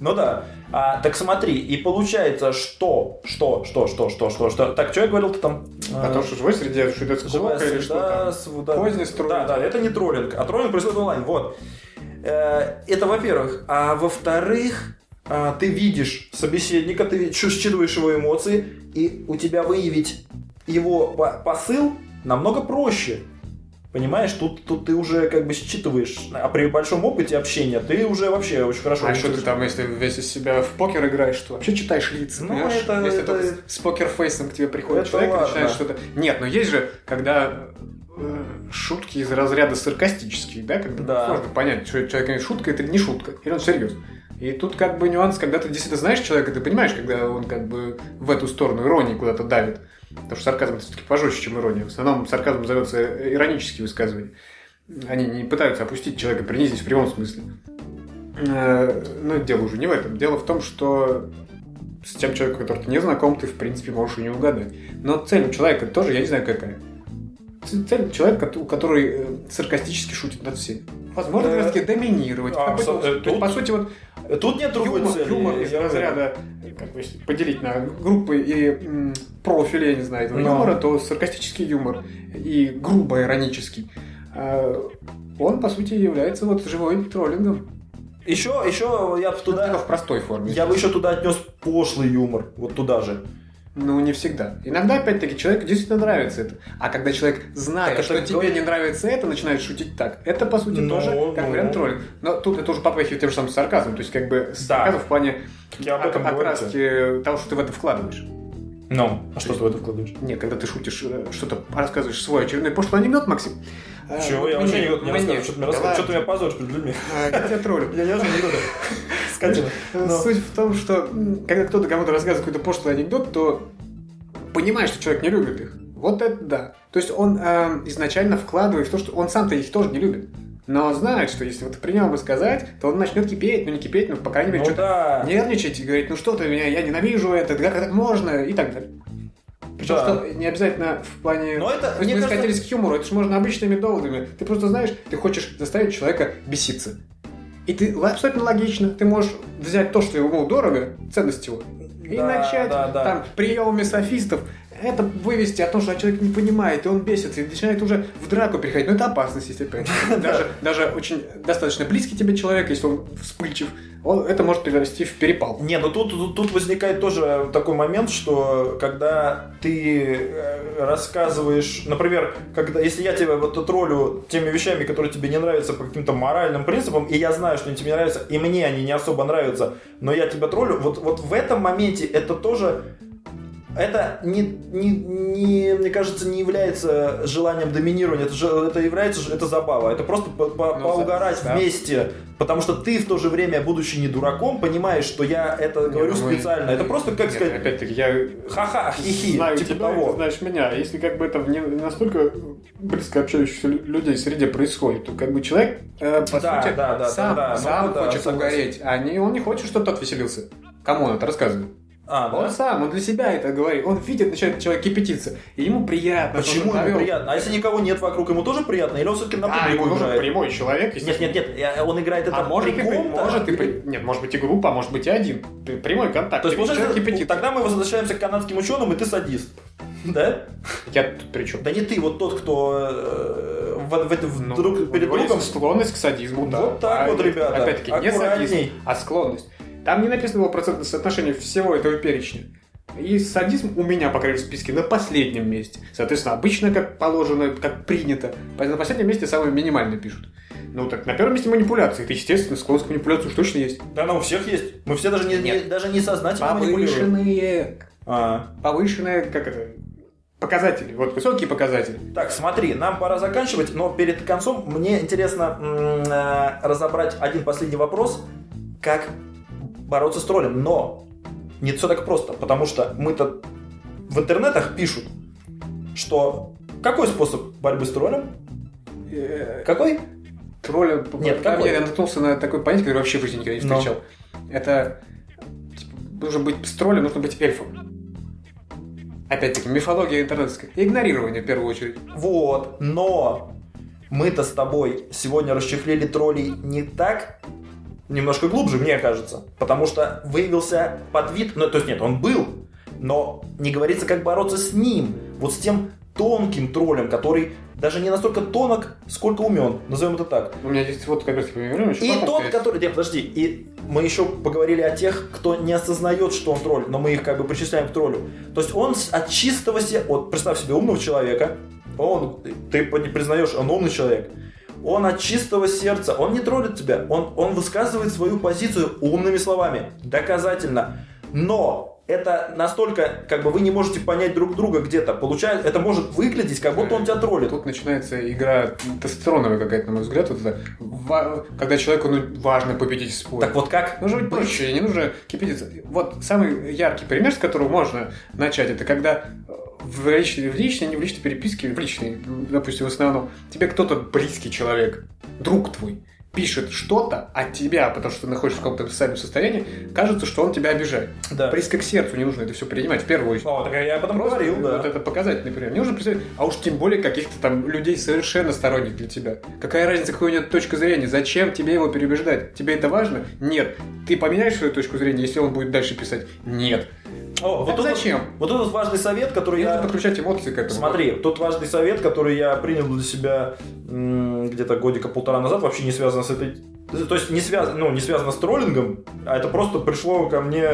Ну да. А, так смотри, и получается, что, что, что, что, что, что, что. Так, что я говорил-то там? А то, что живой среде, что идет Живая склока или что там. да, Козни строят. Да, да, это не троллинг, а троллинг происходит онлайн. Вот. Э, Это во-первых. А во-вторых, ты видишь собеседника, ты считываешь его эмоции, и у тебя выявить его по- посыл намного проще. Понимаешь, тут, тут ты уже как бы считываешь, а при большом опыте общения ты уже вообще очень хорошо... А что ты там, если весь из себя в покер играешь, то вообще читаешь лица, Ну, понимаешь? это- если это- только с покерфейсом к тебе приходит Это человек и ладно. начинает что-то... Нет, но есть же, когда э, шутки из разряда саркастические, да, когда Да. можно понять, что человек шутка, это не шутка, или он серьез. И тут как бы нюанс, когда ты действительно знаешь человека, ты понимаешь, когда он как бы в эту сторону иронии куда-то давит. Потому что сарказм все-таки пожестче, чем ирония. В основном сарказм зовется иронические высказывания. Они не пытаются опустить человека, принизить в прямом смысле. Э, Но дело уже не в этом. Дело в том, что с тем человеком, который ты не знаком, ты, в принципе, можешь и не угадать. Но цель у человека тоже, я не знаю, какая. Цель человека, кото- который э, саркастически шутит над всеми. Возможно, как раз-таки доминировать. А, абсо- то тут- по сути, вот Тут нет другой юмор, цели. юмор из разряда, как бы, поделить на группы и профили, я не знаю, этого Но. юмора, то саркастический юмор и грубо иронический, э, он, по сути, является вот живой троллингом. Еще, еще я бы Туда... туда... в простой форме. Я бы еще туда отнес пошлый юмор. Вот туда же. Ну, не всегда. Иногда, опять-таки, человеку действительно нравится это. А когда человек, зная, Так что это тебе не нравится это, начинает шутить так, это, по сути, Ну, тоже как ну. вариант троллинг. Но тут это уже попахивает тем же самым сарказмом. То есть, как бы, Да. сарказм в плане Я об этом окраски того, что ты в это вкладываешь. Ну, а что ты в это вкладываешь? Нет, когда ты шутишь, э, что-то рассказываешь свой очередной пошлый анекдот, Максим. э, Чего? Я мне- вообще анекдот не рассказываю. Что ты? Что меня позоришь перед людьми? А, Я тебя троллю. Я не знаю анекдоты. Скотина. Э, Но- Суть в том, что когда кто-то кому-то рассказывает какой-то пошлый анекдот, то понимаешь, что человек не любит их. Вот это да. То есть он э, изначально вкладывает в то, что он сам-то их тоже не любит. Но знает, что если вот при нем рассказать, то он начнет кипеть, ну не кипеть, но по крайней мере Ну что-то да. нервничать и говорить, ну что ты меня, я ненавижу это, как это можно и так далее. Причем, Да. что не обязательно в плане... Но это, То есть мы кажется, скатились к юмору, это же можно обычными доводами. Ты просто знаешь, ты хочешь заставить человека беситься. И ты абсолютно логично, ты можешь взять то, что ему дорого, ценность его, и Да, начать да, да. там приемами софистов это вывести о том, что человек не понимает, и он бесится, и начинает уже в драку переходить. Но это опасность, если опять. Даже, даже очень достаточно близкий тебе человек, если он вспыльчив, он, это может перерасти в перепал. Не, ну тут, тут, тут возникает тоже такой момент, что когда ты э, рассказываешь, например, когда, если я тебя вот троллю теми вещами, которые тебе не нравятся по каким-то моральным принципам, и я знаю, что они тебе не нравятся, и мне они не особо нравятся, но я тебя троллю, вот, вот в этом моменте это тоже это не, не, не, мне кажется, не является желанием доминирования, это, же, это является, это забава, это просто по, по, Ну, поугарать да. вместе, потому что ты в то же время, будучи не дураком, понимаешь, что я это говорю ну, специально, это просто, как Нет, сказать, Опять-таки, я ха-ха, хихи, знаю типа тебя, того. ты знаешь меня. Если как бы это не настолько близко общающихся лю- людей среде происходит, то как бы человек, э, по Да, сути, да, да, сам, да, да, сам ну да, хочет согласен. угореть, а не, он не хочет, чтобы тот веселился. Кому он это рассказывает? А, Он да? сам, он для себя это говорит. Он видит, начинает человек кипятиться. И ему приятно. Почему ему приятно? А если никого нет вокруг, ему тоже приятно? Или он все-таки на А, ему публику нужен играет? прямой человек. Нет, нет, нет, я- он играет это А может, и, при- при может и при- нет, может быть и группа, а может быть и один. Прямой контакт. То есть, получается, человек кипятится. тогда мы возвращаемся к канадским ученым, и ты садист. Да? Я тут при чем? Да не ты, вот тот, кто э, в, в это- в Ну, друг перед другом. склонность к садизму, да. Вот так А вот, это- ребята, Опять-таки, не садизм, а склонность. Там не написано было процентное соотношение всего этого перечня. И садизм у меня, по крайней мере, в списке на последнем месте. Соответственно, обычно, как положено, как принято. На последнем месте самое минимальное пишут. Ну так, на первом месте манипуляции. Это, естественно, склонность к манипуляции уж точно есть. Да, она у всех есть. Мы все даже не, не- даже не сознательно. Повышенные, А. повышенные, как это, показатели. Вот высокие показатели. Так, смотри, нам пора заканчивать, но перед концом мне интересно э, разобрать один последний вопрос, как бороться с троллем. Но не все так просто, потому что мы-то в интернетах пишут, что какой способ борьбы с троллем? Э, Какой? тролля... Нет, там какой? я наткнулся на такое понятие, которое вообще в жизни никогда не встречал. Это типа, нужно быть с троллем, нужно быть эльфом. Опять-таки, мифология интернетская. Игнорирование в первую очередь. Вот, но мы-то с тобой сегодня расчехлили троллей не так, немножко глубже, мне кажется, потому что выявился подвид, ну, то есть нет, он был, но не говорится, как бороться с ним, вот с тем тонким троллем, который даже не настолько тонок, сколько умен, назовем это так. У меня здесь вот как раз примерно еще И тот, есть. который... Нет, подожди. И мы еще поговорили о тех, кто не осознает, что он тролль, но мы их как бы причисляем к троллю. То есть он от чистого се... Вот представь себе умного человека. Он, ты признаешь, он умный человек. Он от чистого сердца, он не троллит тебя, он, он высказывает свою позицию умными словами, доказательно. Но это настолько, как бы вы не можете понять друг друга где-то. Получается, это может выглядеть, как будто он тебя троллит. Тут начинается игра тестостероновая какая-то, на мой взгляд. Вот это, ва- когда человеку ну, важно победить в споре. Так вот как? Нужно быть проще, не нужно кипятиться. Вот самый яркий пример, с которого можно начать, это когда в личной, в личной, не в личной переписке, в личной, допустим, в основном, тебе кто-то близкий человек, друг твой, пишет что-то от тебя, потому что ты находишься в каком-то социальном состоянии, кажется, что он тебя обижает. Да. Близко к сердцу не нужно это все принимать в первую очередь. О, так я об этом Просто говорил, да. Вот это показательный пример. Не нужно представить, а уж тем более каких-то там людей совершенно сторонних для тебя. Какая разница, какой у него точка зрения? Зачем тебе его переубеждать? Тебе это важно? Нет. Ты поменяешь свою точку зрения, если он будет дальше писать? Нет. О, Это тут вот- зачем? Вот этот важный совет, который Нужно я... подключать эмоции к этому. Смотри, тут важный совет, который я принял для себя где-то годика полтора назад, вообще не связано с этой... То есть не связано, ну, не связано с троллингом, а это просто пришло ко мне...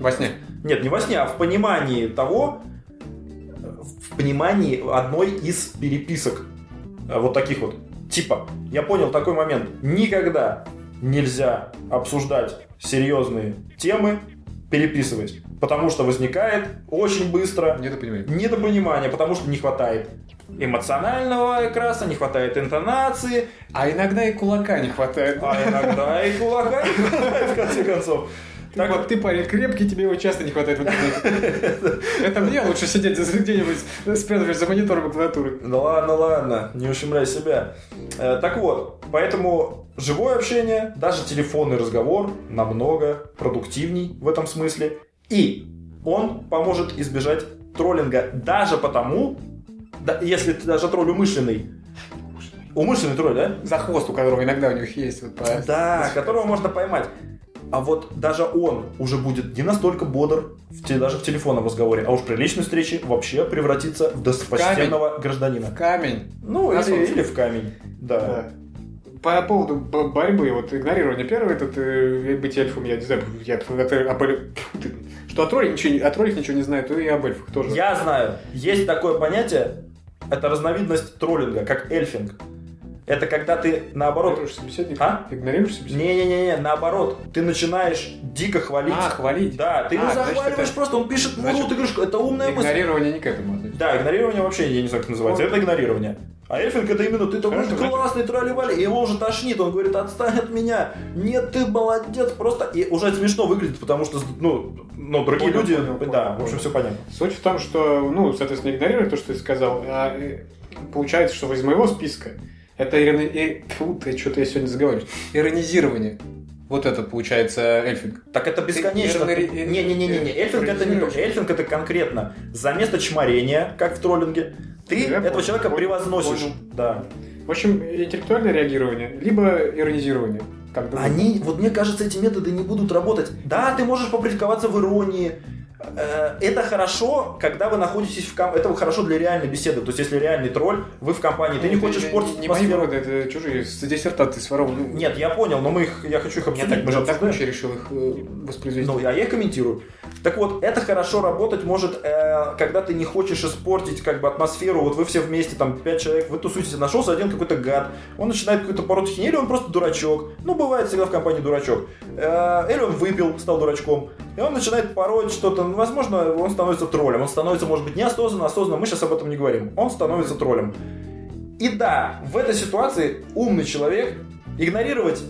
Во сне. Нет, не во сне, а в понимании того, в понимании одной из переписок. э, Вот таких вот. Типа, я понял такой момент. Никогда нельзя обсуждать серьезные темы, переписываясь. Потому что возникает очень быстро Недопонимание. недопонимание, потому что не хватает эмоционального окраса, не хватает интонации, А иногда и кулака не хватает. а иногда и кулака не хватает, в конце концов. Так вот, ты парень крепкий, тебе его часто не хватает в интернете. Это мне лучше сидеть за- где-нибудь, спрятавшись за монитором и клавиатурой. Ну ладно, ладно, не ущемляй себя. Э, так вот, поэтому живое общение, даже телефонный разговор намного продуктивней в этом смысле. И он поможет избежать троллинга даже потому, да, если ты даже тролль умышленный, Умышленный тролль, да? За хвост, у которого иногда у них есть. Вот, по... Да, которого можно поймать. А вот даже он уже будет не настолько бодр, в те, даже в телефонном разговоре, а уж при личной встрече вообще превратится в достопочтенного гражданина. В камень. Ну, или, или в камень. Да. Да. По поводу борьбы, вот игнорирование первого, этот э, быть эльфом, я не знаю, я это об эль- что о тролле ничего, не- о троллях ничего не знаю, то и об эльфах тоже. Я знаю, есть такое понятие, это разновидность троллинга, как эльфинг. Это когда ты наоборот... Игнорируешь собеседника? А? Игнорируешь собеседника? Не-не-не, наоборот, ты начинаешь дико хвалить. А, хвалить. Да, ты А, его захваливаешь это- просто, он пишет, ну, значит, ты говоришь, это умная мысль. Игнорирование не к этому относится. Да, игнорирование вообще, я не знаю, как называется, это игнорирование. А эльфинг это именно ты такой классный тролливали, и его уже тошнит, он говорит, отстань от меня, нет, ты молодец, просто, и уже смешно выглядит, потому что, ну, ну другие Понял, люди, понял, понял, да, в понял. общем, все понятно. Суть в том, что, ну, соответственно, игнорируя то, что ты сказал, а, получается, что из моего списка это ирони... фу, ты, что-то я сегодня заговариваюсь. Иронизирование. Вот это получается эльфинг. Так это бесконечно. Не-не-не-не, эльфинг это не. Эльфинг это конкретно за место чморения, как в троллинге, ты Я этого понял, человека понял, превозносишь. понял. Да. В общем, интеллектуальное реагирование, либо иронизирование. Как Они, вот мне кажется, эти методы не будут работать. Да, ты можешь попрактиковаться в иронии. Э, Это хорошо, когда вы находитесь в ком... Это хорошо для реальной беседы. То есть, если реальный тролль, вы в компании, ты не хочешь портить Не, не атмосферу. выводы, это чужие, диссертации сворованы. Нет, я понял, но мы их, я хочу их я обсудить. так, мы же так вообще решил их э, воспроизвести. Ну, а я их комментирую. Так вот, это хорошо работать может, э, когда ты не хочешь испортить как бы атмосферу. Вот вы все вместе, там, пять человек, вы тусуетесь, нашелся один какой-то гад, он начинает какую-то пороть хинель, или он просто дурачок. Ну, бывает всегда в компании дурачок. Или он выпил, стал дурачком. И он начинает пороть что-то. Ну, возможно, он становится троллем. Он становится, может быть, неосознанно, осознанно. Мы сейчас об этом не говорим. Он становится троллем. И да, в этой ситуации умный человек игнорировать,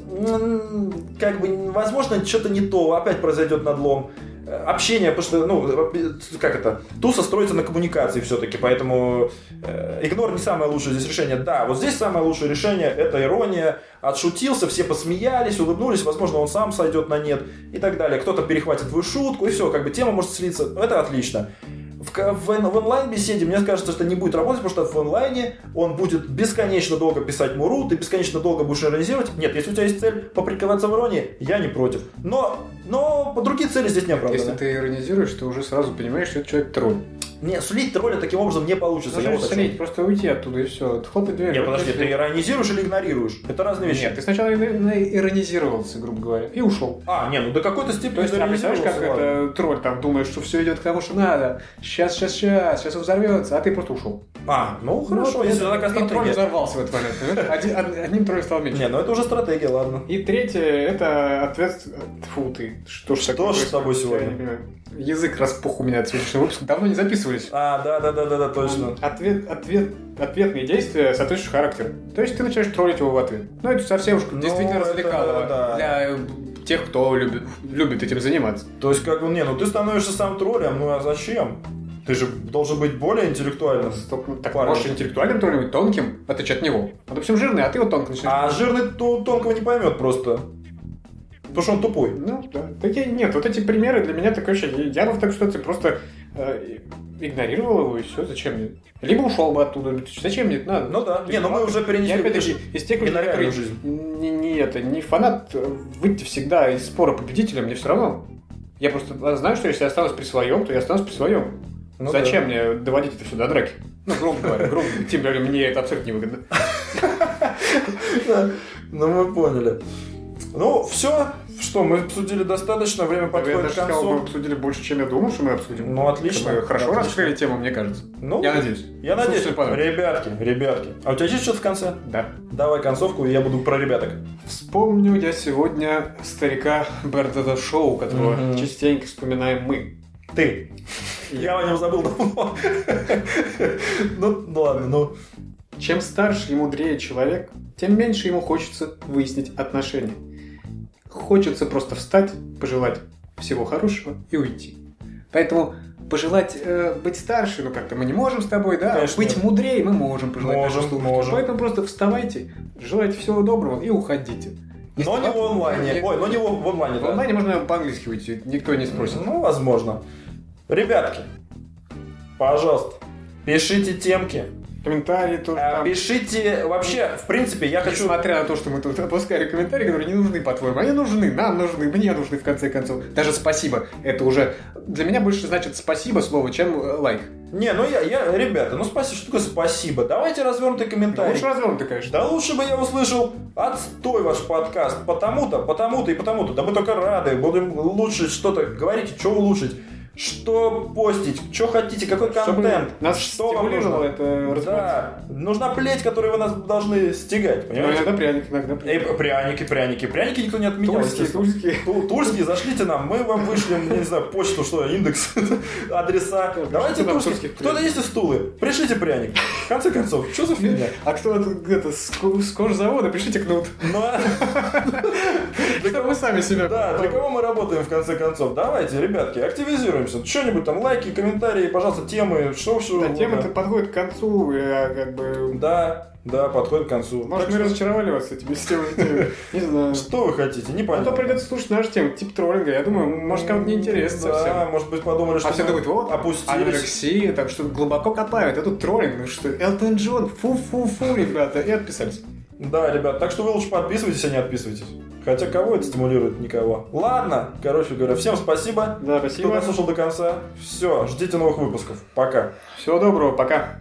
как бы, возможно, что-то не то, опять произойдет надлом. Э, Общение, потому что, ну, э, как это, туса строится на коммуникации все-таки, поэтому э, игнор не самое лучшее здесь решение. Да, вот здесь самое лучшее решение это ирония, отшутился, все посмеялись, улыбнулись, возможно, он сам сойдет на нет и так далее. Кто-то перехватит твою шутку, и все, как бы тема может слиться. Это отлично. В, в, в онлайн-беседе мне кажется, что это не будет работать, потому что в онлайне он будет бесконечно долго писать муру, ты бесконечно долго будешь иронизировать. Нет, если у тебя есть цель поприковаться в иронии, я не против. Но, но другие цели здесь не оправданы. Если ты иронизируешь, ты уже сразу понимаешь, что это человек тролль. Не, слить тролля таким образом не получится. я вот слить, просто уйти оттуда и все. Хлопай дверь. Не, вот подожди, ты иронизируешь или игнорируешь? Это разные вещи. Нет, ты сначала ир- иронизировался, грубо говоря, и ушел. А, не, ну до какой-то степени То есть, а представляешь, как это тролль там думает, что все идет к тому, что надо. Сейчас, сейчас, сейчас, сейчас он взорвется, а ты просто ушел. А, ну хорошо, Вот если это- такая тролль взорвался в этот момент. понимаешь? Одним троллем стал меньше. Не, ну это уже стратегия, ладно. И третье, это ответственность... Фу ты, что ж Что ж с тобой сегодня? Язык распух у меня от сегодняшнего выпуска. Давно не записывались. А, да, да, да, да, да, точно. Ответ, ответ, ответные действия соответствующего характера. То есть ты начинаешь троллить его в ответ. Ну, это совсем уж Ну, действительно это развлекалово да. для э, тех, кто любит, любит этим заниматься. То есть, как бы, не, ну ты становишься сам троллем, ну а зачем? Ты же должен быть более интеллектуальным. Столько- Так Парень. можешь интеллектуальным быть тонким, в отличие от него. Он, допустим, жирный, а ты вот тонко начинаешь. А жирный то- тонкого не поймет просто. Потому что он тупой. Ну, да. Такие, нет, вот эти примеры для меня такое ощущение. Я в такой ситуации просто э, игнорировал его и все, зачем мне? Либо ушел бы оттуда. Зачем мне это надо? Ну да. Не, ну мы уже Я перенесли. опять-таки из тех людей, которые жизнь. не, не это, не фанат э, выйти всегда из спора победителем, мне все равно. Я просто знаю, что если я останусь при своем, то я останусь при своем. Ну Зачем мне доводить это до драки? Ну, грубо говоря, грубо, тем более мне это абсолютно невыгодно. Да. Ну мы поняли. Ну, все. Что, мы обсудили достаточно, время Я подходит даже к сказал, мы концу. обсудили больше, чем я думал, что мы обсудим. Ну, отлично. Мы хорошо Отлично. раскрыли тему, мне кажется. Ну, Я надеюсь. Я надеюсь. Ребятки, ребятки. А у тебя есть что-то в конце? Да. Давай концовку, и я буду про ребяток. Вспомню я сегодня старика Берда Шоу, которого частенько вспоминаем мы. Ты. Я о нем забыл давно. Ну, ну ладно, ну. Чем старше и мудрее человек, тем меньше ему хочется выяснить отношения. Хочется просто встать, пожелать всего хорошего и уйти. Поэтому пожелать э, быть старше, ну как-то мы не можем с тобой, да? Конечно, быть мудрее мы можем пожелать Можем, нашим можем. Поэтому просто вставайте, желайте всего доброго и уходите. Если Но не в онлайне. Не- Ой, но не в в онлайне, В да. онлайне можно по-английски уйти, никто не спросит. Ну, возможно. Ребятки, пожалуйста, пишите темки, Комментарии тоже А, там. Пишите, вообще, в принципе, я хочу... Несмотря на то, что мы тут опускали комментарии, которые не нужны, по-твоему. Они нужны, нам нужны, мне нужны, в конце концов. Даже спасибо. Это уже... Для меня больше значит спасибо слово, чем э, лайк. Не, ну я, я, ребята, ну спасибо, что такое спасибо. Давайте развернутый комментарий. Лучше развернуто, конечно. Да лучше бы я услышал отстой ваш подкаст, потому-то, потому-то и потому-то. Да мы только рады, будем улучшить что-то. Говорите, что улучшить, что постить, что хотите, какой Чтобы контент, нас что вам нужно. это. Да, нужна плеть, которую вы нас должны стегать, Ну, понимаете? иногда пряник, иногда Эй, пряник. пряники, пряники, пряники никто не отменял. Тульские, тульские. Ту- Тульские, зашлите нам, мы вам вышлем, не знаю, почту, что, индекс, адреса. Давайте тульских Кто-то есть из стулы? Пришлите пряник. В конце концов, что за фигня? А кто тут где-то с, ко- с кожзавода, пишите кнут. Ну, а- Для мы сами себя. Да, для кого мы работаем в конце концов? Давайте, ребятки, активизируемся. Что-нибудь там, лайки, комментарии, пожалуйста, темы, что что. Да, тема-то подходит к концу, я как бы... Да, да, подходит к концу. Может, Так мы что- разочаровали вас этими темами? Не знаю. Что вы хотите? А то придется слушать наши темы, типа троллинга. Я думаю, может, кому-то не интересно Да, совсем. может быть, подумали, что А все думают, вот, опустились. анорексия, там что-то глубоко копают, а тут троллинг, ну что, Элтон Джон, фу-фу-фу, ребята, и отписались. Да, ребят, так что вы лучше подписывайтесь, а не отписывайтесь. Хотя кого это стимулирует? Никого. Ладно, короче говоря, всем спасибо. Да, Кто спасибо. дослушал до конца. Все, ждите новых выпусков. Пока. Всего доброго, пока.